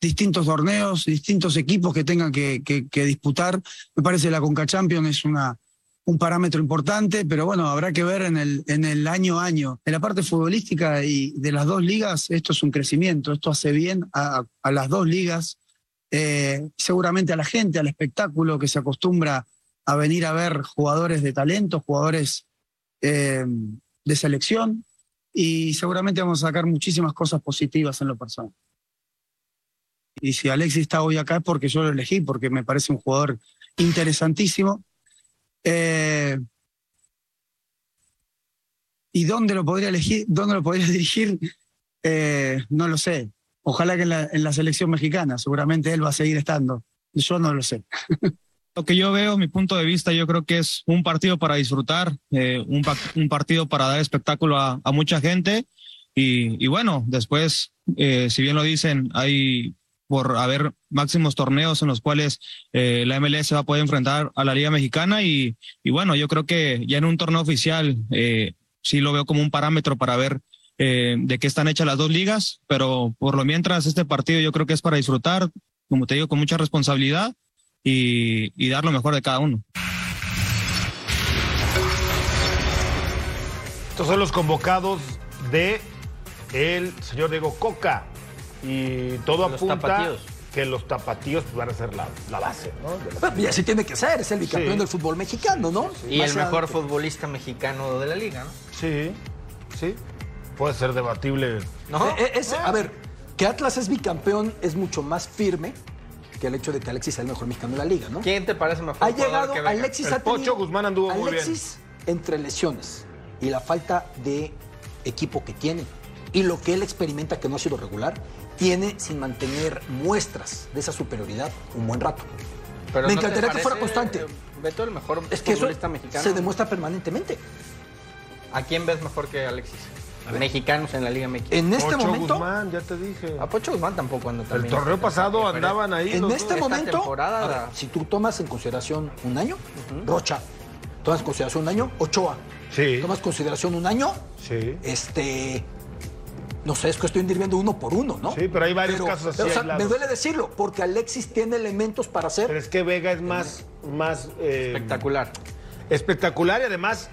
distintos torneos, distintos equipos que tengan que, disputar. Me parece que la Conca Champions es una, un parámetro importante, pero bueno, habrá que ver en el, en el año a año. En la parte futbolística y de las dos ligas, esto es un crecimiento, esto hace bien a, a las dos ligas, eh, seguramente a la gente, al espectáculo que se acostumbra a venir a ver jugadores de talento, jugadores eh, de selección, y seguramente vamos a sacar muchísimas cosas positivas en lo personal. Y si Alexis está hoy acá es porque yo lo elegí, porque me parece un jugador interesantísimo. Eh, ¿Y dónde lo podría elegir? ¿Dónde lo podría dirigir? Eh, no lo sé. Ojalá que en la, en la selección mexicana, seguramente él va a seguir estando. Yo no lo sé. Lo que yo veo, mi punto de vista, yo creo que es un partido para disfrutar, eh, un, un partido para dar espectáculo a, a mucha gente. Y, y bueno, después, eh, si bien lo dicen, hay por haber máximos torneos en los cuales eh, la MLS va a poder enfrentar a la Liga Mexicana. Y, y bueno, yo creo que ya en un torneo oficial eh, sí lo veo como un parámetro para ver eh, de qué están hechas las dos ligas. Pero por lo mientras, este partido yo creo que es para disfrutar, como te digo, con mucha responsabilidad y, y dar lo mejor de cada uno. Estos son los convocados de el señor Diego Coca. Y todo Los apunta tapatíos. que los tapatíos van a ser la, la base, ¿no? Y así tiene que ser, es el bicampeón Sí. del fútbol mexicano, ¿no? Y Más el mejor futbolista mexicano de la liga, ¿no? Sí, sí. Puede ser debatible. ¿No? Eh, eh, es- a ver, que Atlas es bicampeón es mucho más firme que el hecho de que Alexis sea el mejor mexicano de la liga, ¿no? ¿Quién te parece mejor Ha llegado, que? Alexis El ha tenido- Pocho Guzmán anduvo muy bien. Alexis, entre lesiones y la falta de equipo que tiene y lo que él experimenta que no ha sido regular, tiene sin mantener muestras de esa superioridad un buen rato. Pero Me ¿no encantaría que fuera constante. eh, Beto, el mejor Es que eso futbolista mexicano. se demuestra permanentemente. ¿A quién ves mejor que Alexis? Mexicanos en la Liga MX. En este Pocho momento, Guzmán, ya te dije. A Pocho Guzmán tampoco anda tan El torneo pasado Pero- andaban ahí. en los este dos. Momento, temporada- a ver, si tú tomas en consideración un año, Rocha, tomas en consideración un año, Ochoa, Sí. tomas en consideración un año, Sí. este, no sé, es cuestión de ir viendo uno por uno, ¿no? Sí, pero hay varios casos así pero, o sea, me duele decirlo, porque Alexis tiene elementos para Pero ser. es que Vega es más, más eh, Espectacular. espectacular y además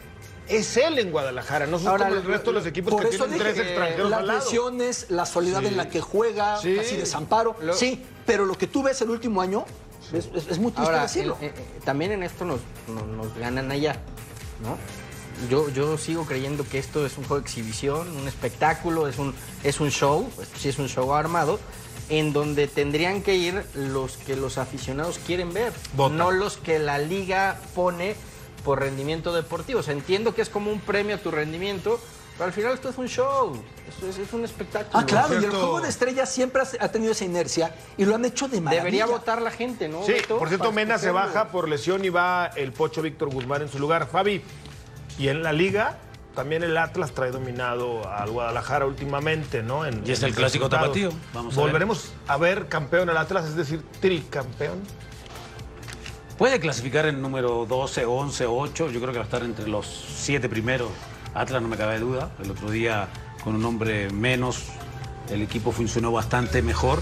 es él en Guadalajara, no son como el resto de los equipos por que eso tienen dije tres que extranjeros Las al lado. lesiones, la soledad Sí. en la que juega, Sí. casi desamparo. Lo- Sí, pero lo que tú ves el último año es, es- es muy triste Ahora, decirlo. también en esto nos, nos, nos ganan allá, ¿no? Yo, yo sigo creyendo que esto es un juego de exhibición, un espectáculo, es un, es un show, esto sí es un show armado, en donde tendrían que ir los que los aficionados quieren ver, Vota. no los que la liga pone por rendimiento deportivo. O sea, entiendo que es como un premio a tu rendimiento, pero al final esto es un show, esto es, es un espectáculo. Ah, claro, y el juego de estrellas siempre ha- ha tenido esa inercia y lo han hecho de maravilla. Debería votar la gente, ¿no? Sí, Beto? por cierto, Mena se baja por lesión y va el Pocho Víctor Guzmán en su lugar. Fabi, y en la liga también el Atlas trae dominado al Guadalajara últimamente, ¿no? En, Y es en el clásico resultados. tapatío. Vamos a ver. ¿Volveremos a ver campeón al Atlas, es decir, tricampeón? Puede clasificar en número 12, 11, 8. Yo creo que va a estar entre los siete primeros. Atlas no me cabe duda. El otro día, con un hombre menos, el equipo funcionó bastante mejor.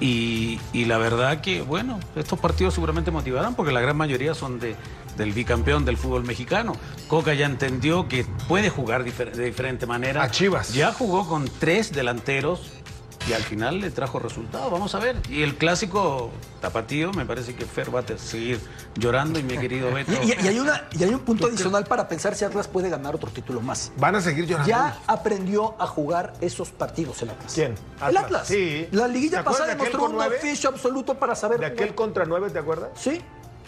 Y, y la verdad que, bueno, estos partidos seguramente motivarán porque la gran mayoría son de, del bicampeón del fútbol mexicano. Coca ya entendió que puede jugar difer- de diferente manera. A Chivas. Ya jugó con tres delanteros y al final le trajo resultados. Vamos a ver. Y el clásico tapatío, me parece que Fer va a seguir llorando y mi querido Beto. Y, y- y hay una, y hay un punto adicional para pensar si Atlas puede ganar otro título más. Van a seguir llorando. Ya aprendió a jugar esos partidos el Atlas. ¿Quién? El Atlas. Atlas. Sí. La ¿Te liguilla pasada demostró un oficio absoluto para saber De aquel jugar. contra nueve, ¿te acuerdas? Sí.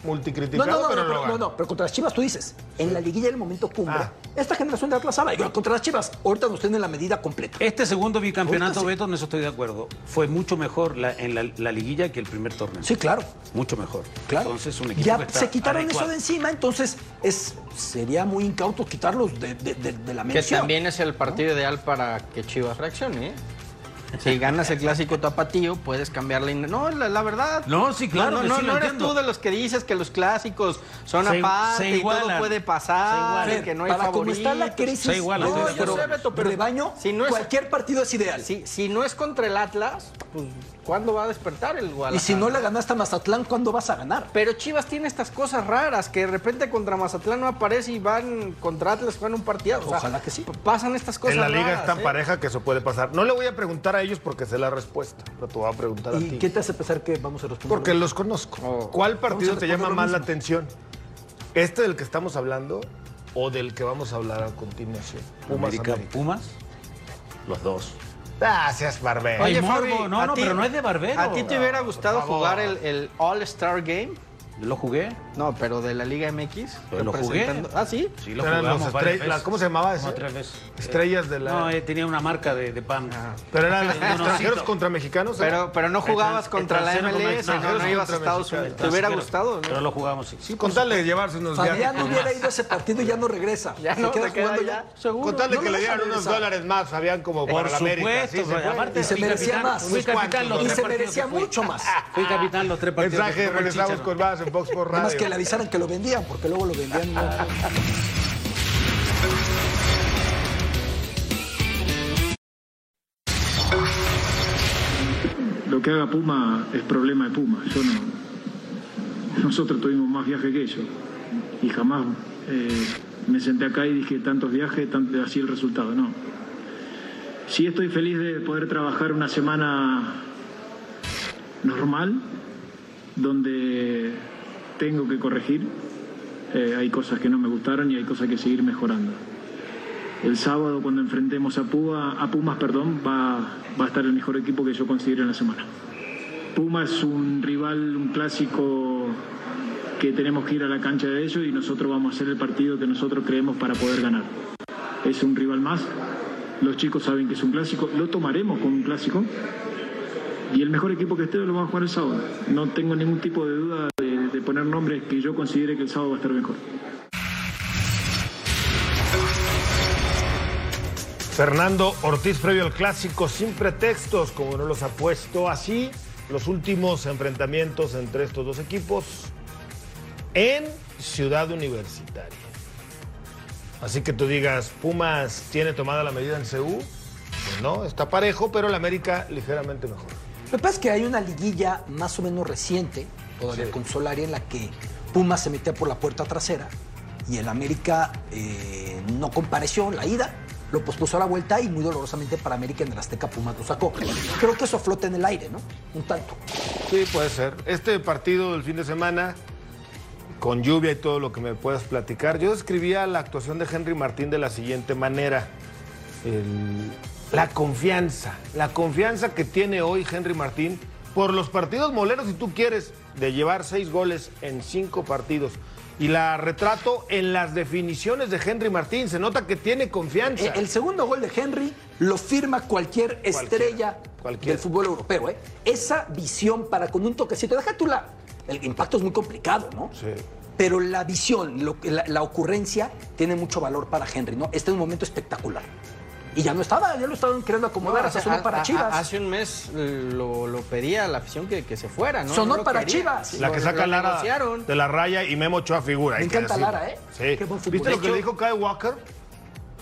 Multicriticado, no, no, pero no, lo pero, ganó. no, no, pero contra las Chivas tú dices, en la liguilla del momento cumbre, Ah. esta generación de Atlas sabe, igual contra las Chivas, ahorita nos tienen la medida completa. Este segundo bicampeonato, Ahorita sí. Beto, en eso estoy de acuerdo. Fue mucho mejor la- en la, la liguilla que el primer torneo. Sí, claro, Mucho mejor. claro. Entonces, un equipo ya que está se quitaron adecuado. eso de encima, entonces es sería muy incauto quitarlos de, de- de- de la Que mención. también es el partido ideal para que Chivas reaccione, ¿eh? Si ganas el clásico tapatío, puedes cambiar la... in- No, la, la verdad. No, sí, claro No, que no, sí, no lo eres tú de los que dices que los clásicos son Se- aparte se y todo puede pasar, y que no hay para como está la crisis, Se igualan, no, acuerdo. sé, Beto, pero rebaño, Si no es- cualquier partido es ideal. Si, si no es contra el Atlas, pues ¿cuándo va a despertar el Guadalajara? y si no le ganaste a Mazatlán, ¿cuándo vas a ganar? Pero Chivas tiene estas cosas raras, que de repente contra Mazatlán no aparece y van contra Atlas, juegan un partido. Ojalá que sí. Pasan estas cosas En la liga raras, es tan ¿eh? pareja que eso puede pasar. No le voy a preguntar a ellos porque sé la respuesta, pero te voy a preguntar a ¿Y ti. qué te hace pensar que vamos a responder? Porque los conozco. Oh. ¿Cuál partido te llama más la atención? ¿Este del que estamos hablando o del que vamos a hablar a continuación? Pumas América, América. Pumas, los dos. Ah, seas barbero. Oye, Oye, morbo, Fabi, no, ¿a no, ti- pero no es de barbero. ¿A ti te hubiera gustado jugar el, el All-Star Game? ¿Lo jugué? No, pero de la Liga MX. Pero lo jugué. Ah, sí. Sí, lo Eran jugamos los varias estre- veces. la- ¿Cómo se llamaba? Como tres veces. Estrellas de la- No, eh, tenía una marca de, de pan. Pero eran extranjeros contra mexicanos. ¿eh? Pero, pero no jugabas contra la MLS, no, extranjero no ibas a Estados. Unidos. ¿Te hubiera gustado? Pero no? lo jugamos, sí. con tal de llevarse unos viajes. Fabián hubiera ido a ese partido y ya no regresa. Ya no, queda se queda jugando ya, seguro. Con tal de No que le dieran unos dólares más, Fabián, como Por para la América. Sí, pero Y se merecía más. Fui Unos capitán cuantos, los Y tres se partidos merecía mucho más. Fui capitán los tres partidos. Mensaje, regresamos con más en por Radio. que le avisaran que lo vendían, porque luego lo vendían. no. Lo que haga Puma es problema de Puma. Yo no. Nosotros tuvimos más viajes que ellos. Y jamás eh, me senté acá y dije tantos viajes, tanto, así el resultado. No. Sí estoy feliz de poder trabajar una semana normal, donde tengo que corregir. Eh, hay cosas que no me gustaron y hay cosas que seguir mejorando. El sábado cuando enfrentemos a, Puma, a Pumas, perdón, va, a estar el mejor equipo que yo considero en la semana. Puma es un rival, un clásico que tenemos que ir a la cancha de ellos y nosotros vamos a hacer el partido que nosotros creemos para poder ganar. Es un rival más, los chicos saben que es un clásico, lo tomaremos como un clásico y el mejor equipo que esté lo va a jugar el sábado. No tengo ningún tipo de duda de, poner nombres que yo considere que el sábado va a estar mejor. Fernando Ortiz previo al clásico sin pretextos, como no los ha puesto así, los últimos enfrentamientos entre estos dos equipos en Ciudad Universitaria. Así que tú digas, Pumas tiene tomada la medida en CU, pues no, está parejo, pero la América ligeramente mejor. Lo que pasa es que hay una liguilla más o menos reciente, todavía con Solari, en la que Pumas se metía por la puerta trasera y el América eh, no compareció en la ida, lo pospuso a la vuelta y muy dolorosamente para América en el Azteca Pumas lo sacó. Creo que eso flota en el aire, ¿no? Un tanto. Sí, puede ser. Este partido del fin de semana, con lluvia y todo lo que me puedas platicar, yo describía la actuación de Henry Martín de la siguiente manera. El- la confianza, la confianza que tiene hoy Henry Martín por los partidos moleros, si tú quieres, de llevar seis goles en cinco partidos. Y la retrato en las definiciones de Henry Martín. Se nota que tiene confianza. El segundo gol de Henry lo firma cualquier estrella cualquiera. del fútbol europeo. ¿eh? Esa visión para con un toquecito, deja tú la. El impacto es muy complicado, ¿no? Sí. pero la visión, lo que- la, la ocurrencia tiene mucho valor para Henry, ¿no? Este es un momento espectacular. Y ya no estaba, ya lo estaban queriendo acomodar, No, hasta o sea, sonó para a- a- Chivas. hace un mes lo, lo pedía la afición que, que se fuera, ¿no? Sonó No para quería. Chivas. La que saca Lara negociaron. de la raya y Memo Ochoa figura. Me encanta. Lara, ¿eh? Sí. Qué buen ¿Viste lo que le dijo Kyle Walker?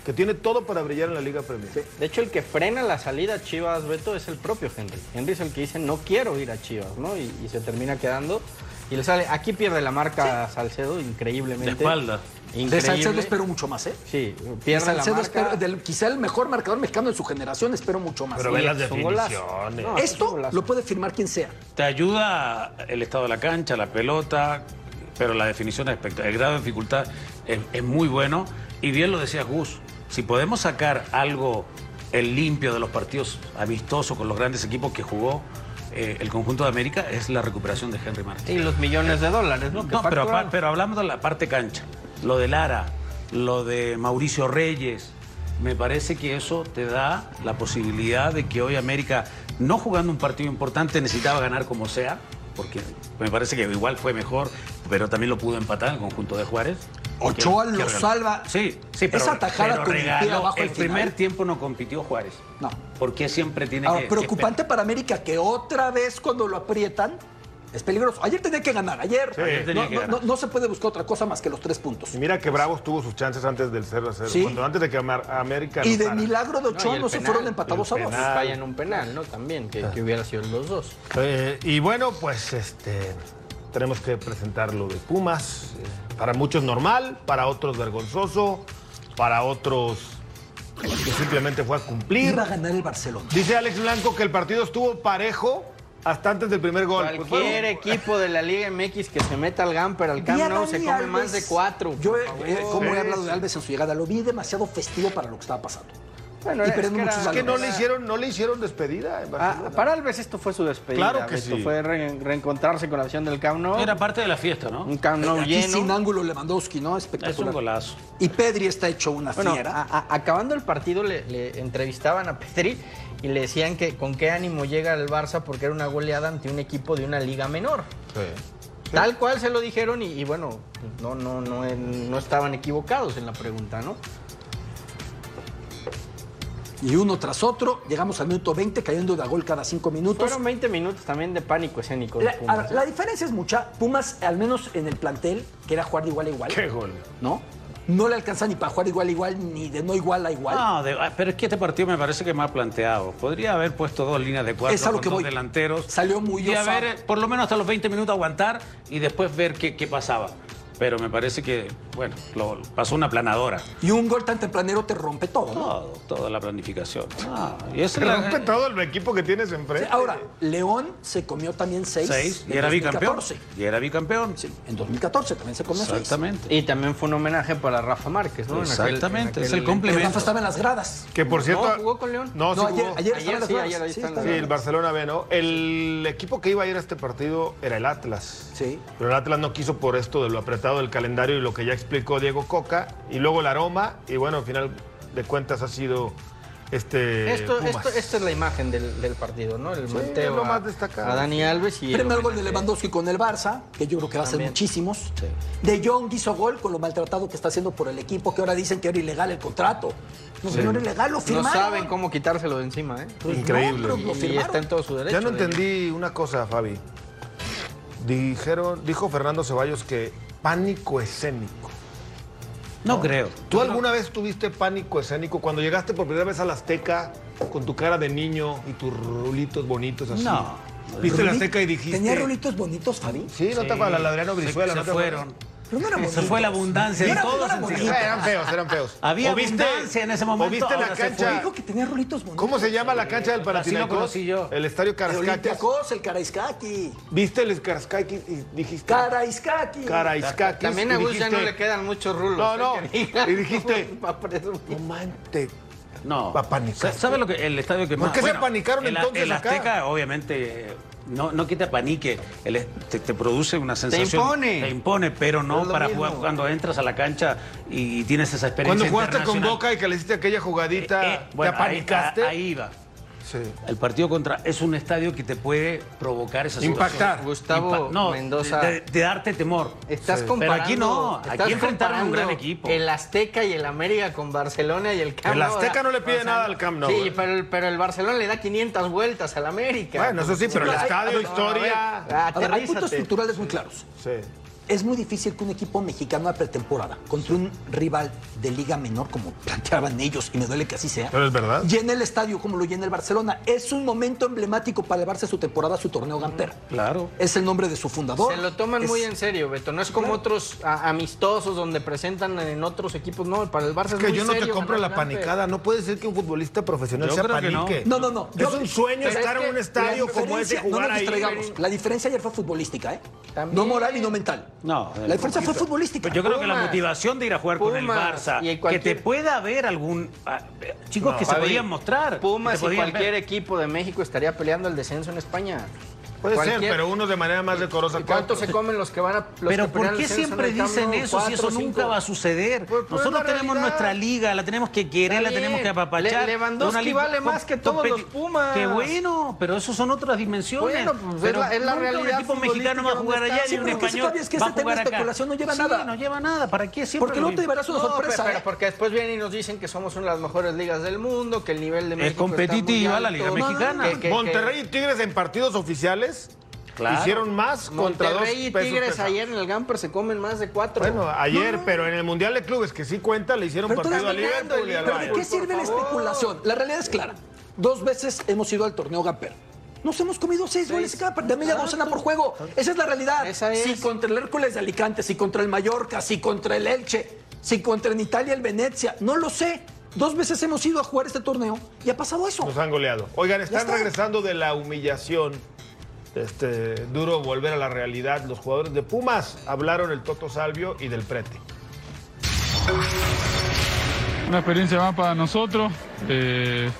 Que tiene todo para brillar en la Liga Premier. De hecho, el que frena la salida a Chivas, Beto, es el propio Henry. Henry es el que dice, no quiero ir a Chivas, ¿no? Y, y se termina quedando. Y le sale, aquí pierde la marca Salcedo, increíblemente. De espalda. De Increíble. Salcedo espero mucho más, ¿eh? Sí, De pierde la Salcedo marca. espero, del, quizá el mejor marcador mexicano de su generación, espero mucho más. Pero Sí. ve las definiciones. No, Esto lo puede firmar quien sea. Te ayuda el estado de la cancha, la pelota, pero la definición es espectacular. El grado de dificultad es, es muy bueno. Y bien lo decía Gus, si podemos sacar algo el limpio de los partidos amistosos con los grandes equipos que jugó eh, el conjunto de América, es la recuperación de Henry Martín. Y los millones de dólares, ¿no? Que No, pero, pero hablamos de la parte cancha, lo de Lara, lo de Mauricio Reyes, me parece que eso te da la posibilidad de que hoy América, no jugando un partido importante, necesitaba ganar como sea, porque me parece que igual fue mejor, pero también lo pudo empatar el conjunto de Juárez. Ochoa lo salva. Sí, sí, pero, Esa tajada el abajo al El primer tiempo no compitió Juárez. No. Porque siempre tiene Ahora, que... preocupante para América que otra vez cuando lo aprietan es peligroso. Ayer tenía que ganar, ayer. Sí. Ayer tenía no, que no- ganar. no- no se puede buscar otra cosa más que los tres puntos. Y mira que Bravos tuvo sus chances antes del 0 a 0. Sí. Cuando antes de que América. Y de milagro de Ochoa no, se fueron empatados a dos. Fallan un penal, ¿no? También, que, que hubiera sido los dos. Eh, y bueno, pues este tenemos que presentar lo de Pumas. Eh, para muchos normal, para otros vergonzoso, para otros que simplemente fue a cumplir. Iba a ganar el Barcelona. Dice Alex Blanco que el partido estuvo parejo hasta antes del primer gol. Pues Cualquier bueno, equipo de la Liga MX que se meta al Gamper, al Camp Nou, se come Alves. más de cuatro. Yo, eh, he hablado de. Alves en su llegada, lo vi demasiado festivo para lo que estaba pasando. Bueno, y es que era- muchos es que no le hicieron, no le hicieron despedida en Ah, para Alves esto fue su despedida. Claro que Beto. sí. Fue re- reencontrarse con la afición del Camp Nou. Era parte de la fiesta, ¿no? un Camp Nou Aquí sin lleno. ángulo Lewandowski, ¿no? Es un Espectacular. golazo. Y Pedri está hecho una Bueno, fiera. a- a- acabando el partido le, le entrevistaban a Pedri y le decían que con qué ánimo llega el Barça porque era una goleada ante un equipo de una liga menor. Sí. Tal cual se lo dijeron y, y bueno, no, no, no, no estaban equivocados en la pregunta, ¿no? Y uno tras otro, llegamos al minuto 20 cayendo de a gol cada cinco minutos. Fueron 20 minutos también de pánico escénico. de La, Pumas, ver, ¿eh? la diferencia es mucha. Pumas, al menos en el plantel, que era jugar de igual a igual. Qué gol. ¿No? No le alcanza ni para jugar igual a igual, ni de no igual a igual. No, de- ah, pero es que este partido me parece que mal planteado. Podría haber puesto dos líneas de cuatro Es a lo con que dos voy. delanteros. Salió muy Y a ver, eh, por lo menos hasta los 20 minutos aguantar y después ver qué, qué pasaba. Pero me parece que, bueno, lo, pasó una planadora. Y un gol tan tempranero te rompe todo, ¿no? Todo, toda la planificación. Ah, y la- rompe todo el equipo que tienes enfrente. Sí, Ahora, León se comió también seis. Seis, y era bicampeón. 2014. Y era bicampeón. Sí, en 2014 también se comió seis. Exactamente. Y también fue un homenaje para Rafa Márquez, ¿no? En aquel- Exactamente, en es el complemento. Rafa estaba en las gradas. Que por cierto. No, jugó con León. No, sí No, ayer, jugó. ayer, Ayer estaba en las sí, gradas. ayer ahí Sí, está en está Sí, en el Barcelona B, ¿no? El equipo que iba a ir a este partido era el Atlas. Sí. Pero el Atlas no quiso por esto de lo apretado del calendario y lo que ya explicó Diego Coca. Y luego el aroma. Y bueno, al final de cuentas ha sido este. Esto, Pumas. esto, esta es la imagen del, del partido, ¿no? El Sí, manteo es lo más destacado. a Dani Alves y el Primer gol de. Lewandowski con el Barça, que yo creo que va a ser muchísimos. De Jong hizo gol con lo maltratado que está haciendo por el equipo, que ahora dicen que era ilegal el contrato. No, era ilegal, lo No saben cómo quitárselo de encima, ¿eh? Pues Increíble. Y, lo y firmaron. está en todo su derecho. Ya no de- entendí una cosa, Fabi. Dijeron, dijo Fernando Ceballos que pánico escénico. No creo. ¿Tú alguna vez tuviste pánico escénico cuando llegaste por primera vez al Azteca con tu cara de niño y tus rulitos bonitos así? No. ¿Viste Ruli- Azteca y dijiste? Tenía rolitos bonitos, Fabi. Sí, no te acuerdas, la Adriano Se- Brizuela, se, ¿no te fueron. acuerdas? Pero no eran bonitos. fue la abundancia No todos no eran. Eran feos, eran feos. Había ¿O viste- abundancia en ese momento, ¿O viste la cancha? Dijo que tenía rolitos bonitos. ¿Cómo se llama la cancha del Así lo Panathinaikos? conocí yo. El estadio El. Olympiacos, el Karaiskaki. ¿Viste el Karaiskakis y dijiste? Karaiskaki. Karaiskakis. También a Gus ya no le quedan muchos rulos. No, ¿eh? no. Y dijiste- Va a presumir. No manches. No. Va a panicar. Sa- ¿Sabe lo que el estadio que ¿Por más? qué se panicaron el, entonces El acá? Azteca, obviamente, eh, no, no que te panique, el es- te, te produce una sensación. impone. Te impone, pero No para mismo. jugar cuando entras a la cancha y tienes esa experiencia. Cuando jugaste con. Boca y que le hiciste aquella jugadita, Eh, eh, bueno, ¿te apanicaste? Ahí, ahí iba. Sí. El partido contra es un estadio que te puede provocar esa Impactar. situación. Gustavo Impa- no, Mendoza. De, de darte temor. Estás Sí. comparando. Pero aquí no. Aquí enfrentaron un gran equipo. El Azteca y el América con Barcelona y el Camp El Azteca no le pide o sea, nada al Camp Nou, Sí, ¿eh? pero, el- pero el Barcelona le da 500 vueltas al América. Bueno, eso sí, pero el estadio, a historia. A A hay puntos estructurales muy claros. Sí. Es muy difícil que un equipo mexicano a pretemporada contra un rival de liga menor, como planteaban ellos, y me duele que así sea, Pero es verdad. llene el estadio como lo llena el Barcelona. Es un momento emblemático para elevarse su temporada, su torneo Gamper. Claro. Es el nombre de su fundador. Se lo toman Es- muy en serio, Beto. No es como otros a- amistosos donde presentan en otros equipos. No, para el Barça es, Es que muy yo no te compro la Gamper. panicada. No puede ser que un futbolista profesional Yo que no. panique. No, no, no. Es Yo- un sueño pero estar es en que un estadio como ese, jugar no nos ahí. distraigamos. La diferencia ayer fue futbolística, ¿eh? También. No moral y no mental. No, La diferencia fue futbolística. Pues yo creo que la motivación de ir a jugar con el Barça, y que te pueda haber algún. ah, chicos que se podían mostrar. Pumas y cualquier ver. equipo de México estaría peleando el descenso en España. Puede ser, pero uno de manera más decorosa. ¿Y cuánto se comen los que van a los Pero ¿por qué siempre dicen eso si eso cinco. nunca va a suceder? Pues, pues, Nosotros es tenemos realidad. nuestra liga, la tenemos que querer, la tenemos que apapachar. Le- Lewandowski vale más que todos los Pumas. Qué bueno, pero eso son otras dimensiones. Bueno, pues, es la- es la nunca realidad Un equipo mexicano va a jugar allá y un español es que va a tema jugar de acá. especulación no lleva Sí, nada. no lleva nada. ¿Para qué siempre Porque luego te verás una sorpresa, pero ¿eh? porque después vienen y nos dicen que somos una de las mejores ligas del mundo, que el nivel de México está competitiva la liga mexicana. Monterrey y Tigres en partidos oficiales Claro. hicieron más contra dos Monterrey y pesos Tigres pesados. ayer en el Gamper se comen más de cuatro. Bueno, ayer, pero en el Mundial de Clubes, que sí cuenta, le hicieron Pero partido a Liverpool y ¿Pero de qué sirve la especulación? La realidad es clara. Dos veces hemos ido al torneo Gamper. Nos hemos comido seis goles cada de media docena por juego. Esa es la realidad. Esa es. Si contra el Hércules de Alicante, si contra el Mallorca, si contra el Elche, si contra en Italia el Venecia, no lo sé. Dos veces hemos ido a jugar este torneo y ha pasado eso. Nos han goleado. Oigan, están está. regresando de la humillación. Este, duro volver a la realidad. Los jugadores de Pumas hablaron el Toto Salvio y del Prete. Una experiencia más para nosotros. eh,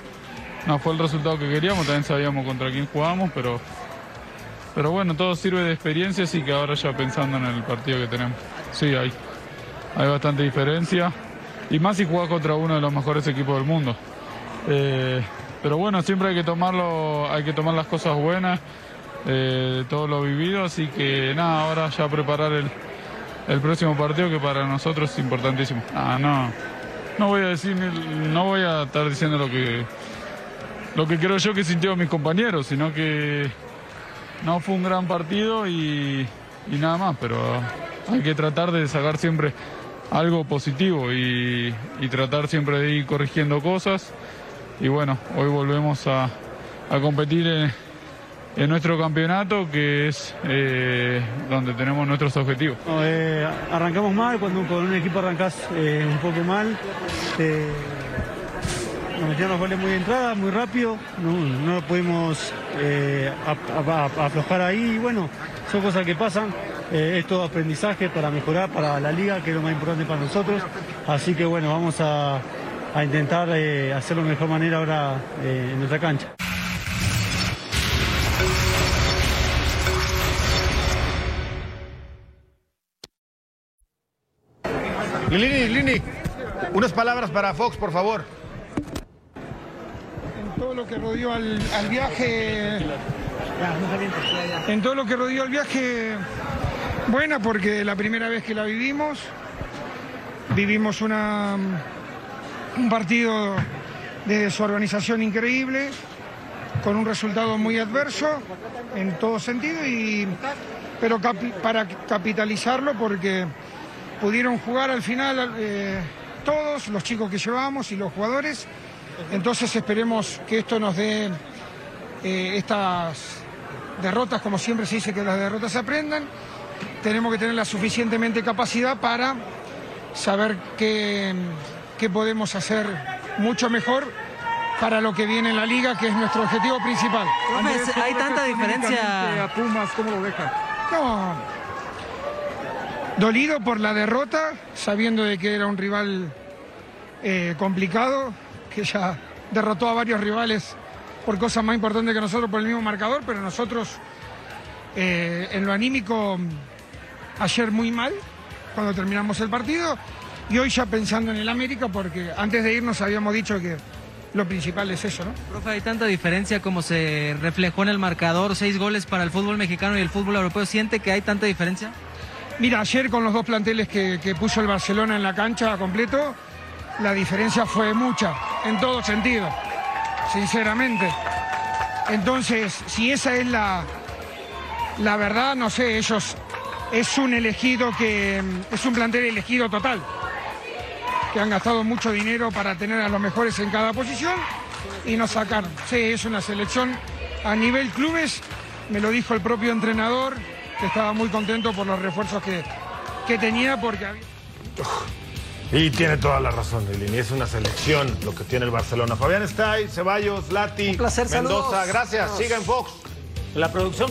no fue el resultado que queríamos, también sabíamos contra quién jugamos, pero, pero bueno, todo sirve de experiencia, así que ahora ya pensando en el partido que tenemos. Sí, hay, hay bastante diferencia. Y más si jugás contra uno de los mejores equipos del mundo. Eh, pero bueno, siempre hay que tomarlo, hay que tomar las cosas buenas, eh, todo lo vivido, así que nada, ahora ya preparar el, el próximo partido que para nosotros es importantísimo. Ah, no, no voy a decir, no voy a estar diciendo lo que lo que creo yo que sintieron mis compañeros, sino que no fue un gran partido y, nada más, pero hay que tratar de sacar siempre algo positivo y, y tratar siempre de ir corrigiendo cosas. Y bueno, hoy volvemos a, a competir en, en nuestro campeonato, que es eh, donde tenemos nuestros objetivos. Eh, arrancamos mal, cuando con un equipo arrancás eh, un poco mal. nos metieron los goles muy de entrada, muy rápido. No, no pudimos aflojar ahí. Y bueno, son cosas que pasan. es todo aprendizaje para mejorar para la liga, que es lo más importante para nosotros. Así que bueno, vamos a, a intentar hacerlo de mejor manera ahora en nuestra cancha. Lini, Lini, unas palabras para Fox, por favor. en todo lo que rodeó al, viaje. En todo lo que rodeó al viaje, buena porque la primera vez que la vivimos, vivimos una, un partido de desorganización increíble, con un resultado muy adverso en todo sentido, y, pero para capitalizarlo porque pudieron jugar al final eh, todos, los chicos que llevamos y los jugadores. Entonces esperemos que esto nos dé eh, estas derrotas, como siempre se dice que las derrotas se aprendan. Tenemos que tener la suficientemente capacidad para saber qué, qué podemos hacer mucho mejor para lo que viene en la liga, que es nuestro objetivo principal. Hay tanta diferencia. A Pumas, ¿cómo lo deja? No. Dolido por la derrota, sabiendo de que era un rival eh, complicado, que ya derrotó a varios rivales por cosas más importantes que nosotros por el mismo marcador, pero nosotros eh, en lo anímico ayer muy mal cuando terminamos el partido y hoy ya pensando en el América porque antes de irnos habíamos dicho que lo principal es eso, ¿no? Profe, hay tanta diferencia como se reflejó en el marcador, seis goles para el fútbol mexicano y el fútbol europeo. ¿Siente que hay tanta diferencia? Mira, ayer con los dos planteles que, que puso el Barcelona en la cancha completo, la diferencia fue mucha, en todo sentido, sinceramente. Entonces, si esa es la, la verdad, no sé, ellos es un elegido que es un plantel elegido total, que han gastado mucho dinero para tener a los mejores en cada posición y nos sacaron. Sí, es una selección a nivel clubes, me lo dijo el propio entrenador, que estaba muy contento por los refuerzos que, que tenía porque había... Y tiene toda la razón, Lili. Es una selección lo que tiene el Barcelona. Fabián Stay, Ceballos, Lati, Un placer, Mendoza. saludos. Gracias. Siga en Fox. La producción